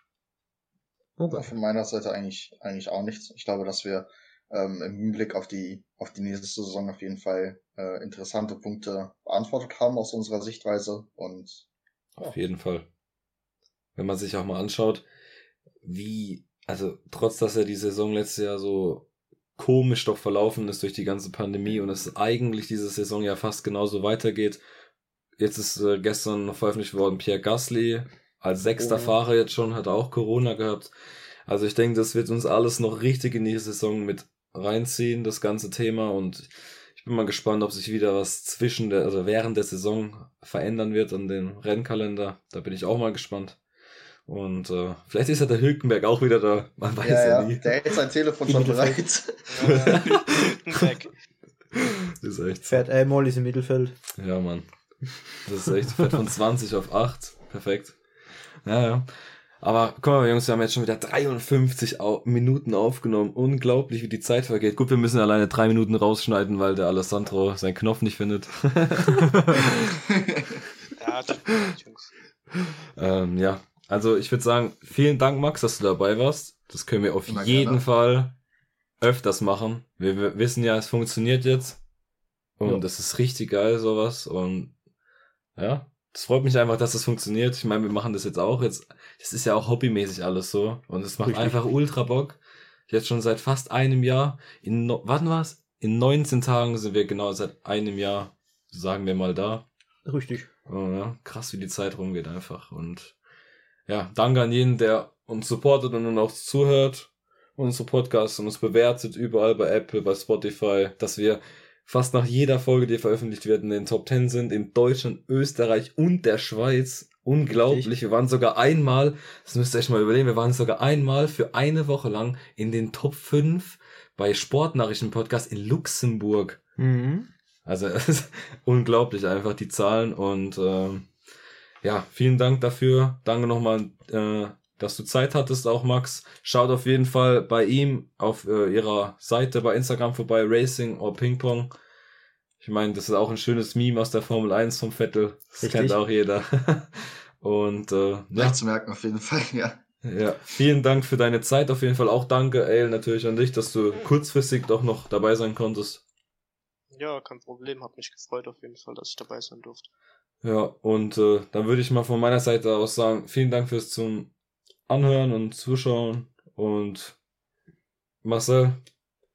S4: Okay. Von meiner Seite eigentlich, eigentlich auch nichts. Ich glaube, dass wir ähm, im Hinblick auf die, auf die nächste Saison auf jeden Fall äh, interessante Punkte beantwortet haben aus unserer Sichtweise und
S2: ja. auf jeden Fall. Wenn man sich auch mal anschaut, wie, also trotz dass ja die Saison letztes Jahr so komisch doch verlaufen ist durch die ganze Pandemie und es eigentlich diese Saison ja fast genauso weitergeht. Jetzt ist äh, gestern noch veröffentlicht worden, Pierre Gasly als sechster oh. Fahrer jetzt schon, hat auch Corona gehabt. Also ich denke, das wird uns alles noch richtig in die Saison mit reinziehen, das ganze Thema. Und ich bin mal gespannt, ob sich wieder was zwischen der, also während der Saison verändern wird an den Rennkalender. Da bin ich auch mal gespannt. Und äh, vielleicht ist ja der Hülkenberg auch wieder da. Man weiß ja, ja nie.
S4: Der hält sein Telefon schon bereit.
S2: das ist echt.
S1: Fährt Elmol ist im Mittelfeld.
S2: Ja, Mann. Das ist echt. Fährt von 20 auf 8. Perfekt. Ja, ja. Aber guck mal, Jungs, wir haben jetzt schon wieder 53 Minuten aufgenommen. Unglaublich, wie die Zeit vergeht. Gut, wir müssen alleine drei Minuten rausschneiden, weil der Alessandro seinen Knopf nicht findet. ja, Jungs. Ähm, ja, also ich würde sagen, vielen Dank, Max, dass du dabei warst. Das können wir auf Immer jeden gerne. Fall öfters machen. Wir, wir, wissen ja, es funktioniert jetzt. Und ja. das ist richtig geil, sowas. Und ja, das freut mich einfach, dass das funktioniert. Ich meine, wir machen das jetzt auch. Jetzt, das ist ja auch hobbymäßig alles so. Und es macht Richtig. einfach ultra Bock. Jetzt schon seit fast einem Jahr. In, wann war's? In 19 Tagen sind wir genau seit einem Jahr, sagen wir mal da.
S1: Richtig.
S2: Oh, ja. Krass, wie die Zeit rumgeht einfach. Und ja, danke an jeden, der uns supportet und auch zuhört. Unsere Podcasts und uns bewertet überall bei Apple, bei Spotify, dass wir fast nach jeder Folge, die veröffentlicht wird, in den Top 10 sind, in Deutschland, Österreich und der Schweiz. Unglaublich. Richtig. Wir waren sogar einmal, das müsst ihr euch mal überlegen, wir waren sogar einmal für eine Woche lang in den Top 5 bei Sportnachrichten-Podcast in Luxemburg. Mhm. Also es ist unglaublich einfach die Zahlen und ähm, ja, vielen Dank dafür. Danke nochmal äh, dass du Zeit hattest, auch Max. Schaut auf jeden Fall bei ihm auf äh, ihrer Seite bei Instagram vorbei, Racing or Ping Pong. Ich meine, das ist auch ein schönes Meme aus der Formel 1 vom Vettel. Das Richtig. kennt auch jeder. Und äh,
S4: ja. zu merken auf jeden Fall, ja.
S2: Ja, vielen Dank für deine Zeit auf jeden Fall. Auch danke, Ale, natürlich an dich, dass du kurzfristig doch noch dabei sein konntest.
S3: Ja, kein Problem. Hat mich gefreut auf jeden Fall, dass ich dabei sein durfte.
S2: Ja, und äh, dann würde ich mal von meiner Seite aus sagen, vielen Dank fürs zum Anhören und Zuschauen und Marcel,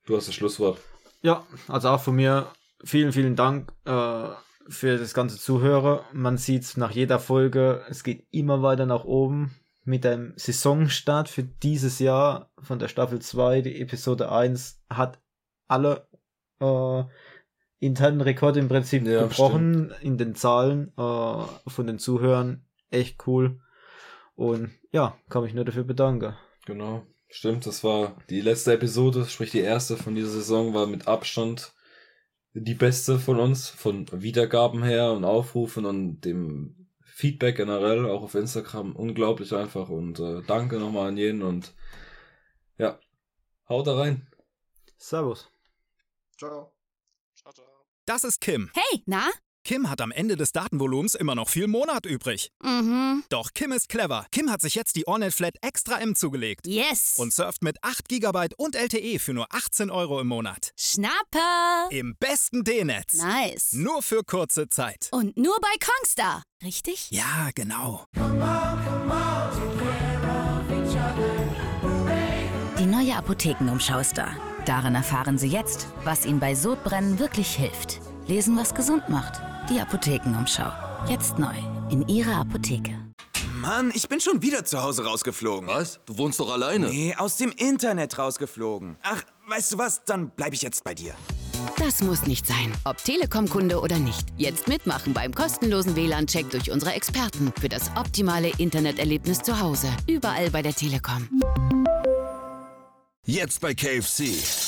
S2: du hast das Schlusswort.
S1: Ja, also auch von mir vielen, vielen Dank äh, für das ganze Zuhören. Man sieht nach jeder Folge, es geht immer weiter nach oben mit dem Saisonstart für dieses Jahr von der Staffel 2, die Episode 1, hat alle äh, internen Rekorde im Prinzip
S2: Ja,
S1: gebrochen in den Zahlen äh, von den Zuhörern. Echt cool. Und ja, kann mich nur dafür bedanken.
S2: Genau. Stimmt, das war die letzte Episode, sprich die erste von dieser Saison, war mit Abstand die beste von uns, von Wiedergaben her und Aufrufen und dem Feedback generell, auch auf Instagram. Unglaublich einfach und äh, danke nochmal an jeden und ja, haut da rein.
S1: Servus.
S4: Ciao.
S3: Ciao, ciao.
S5: Das ist Kim.
S6: Hey, na?
S5: Kim hat am Ende des Datenvolumens immer noch viel Monat übrig.
S6: Mhm.
S5: Doch Kim ist clever. Kim hat sich jetzt die Ornet Flat Extra M zugelegt
S6: Yes.
S5: und surft mit 8 GB und LTE für nur 18 Euro im Monat.
S6: Schnapper.
S5: Im besten D-Netz.
S6: Nice.
S5: Nur für kurze Zeit.
S6: Und nur bei Kongstar. Richtig?
S5: Ja, genau.
S7: Die neue Apothekenumschau ist da. Darin erfahren Sie jetzt, was Ihnen bei Sodbrennen wirklich hilft. Lesen, was gesund macht. Die Apothekenumschau. Jetzt neu. In Ihrer Apotheke.
S8: Mann, ich bin schon wieder zu Hause rausgeflogen.
S9: Was? Du wohnst doch alleine.
S8: Nee, aus dem Internet rausgeflogen. Ach, weißt du was? Dann bleib ich jetzt bei dir.
S10: Das muss nicht sein. Ob Telekom-Kunde oder nicht. Jetzt mitmachen beim kostenlosen WLAN-Check durch unsere Experten für das optimale Interneterlebnis zu Hause. Überall bei der Telekom.
S9: Jetzt bei KFC.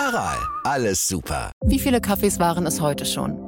S11: Aral, alles super.
S10: Wie viele Kaffees waren es heute schon?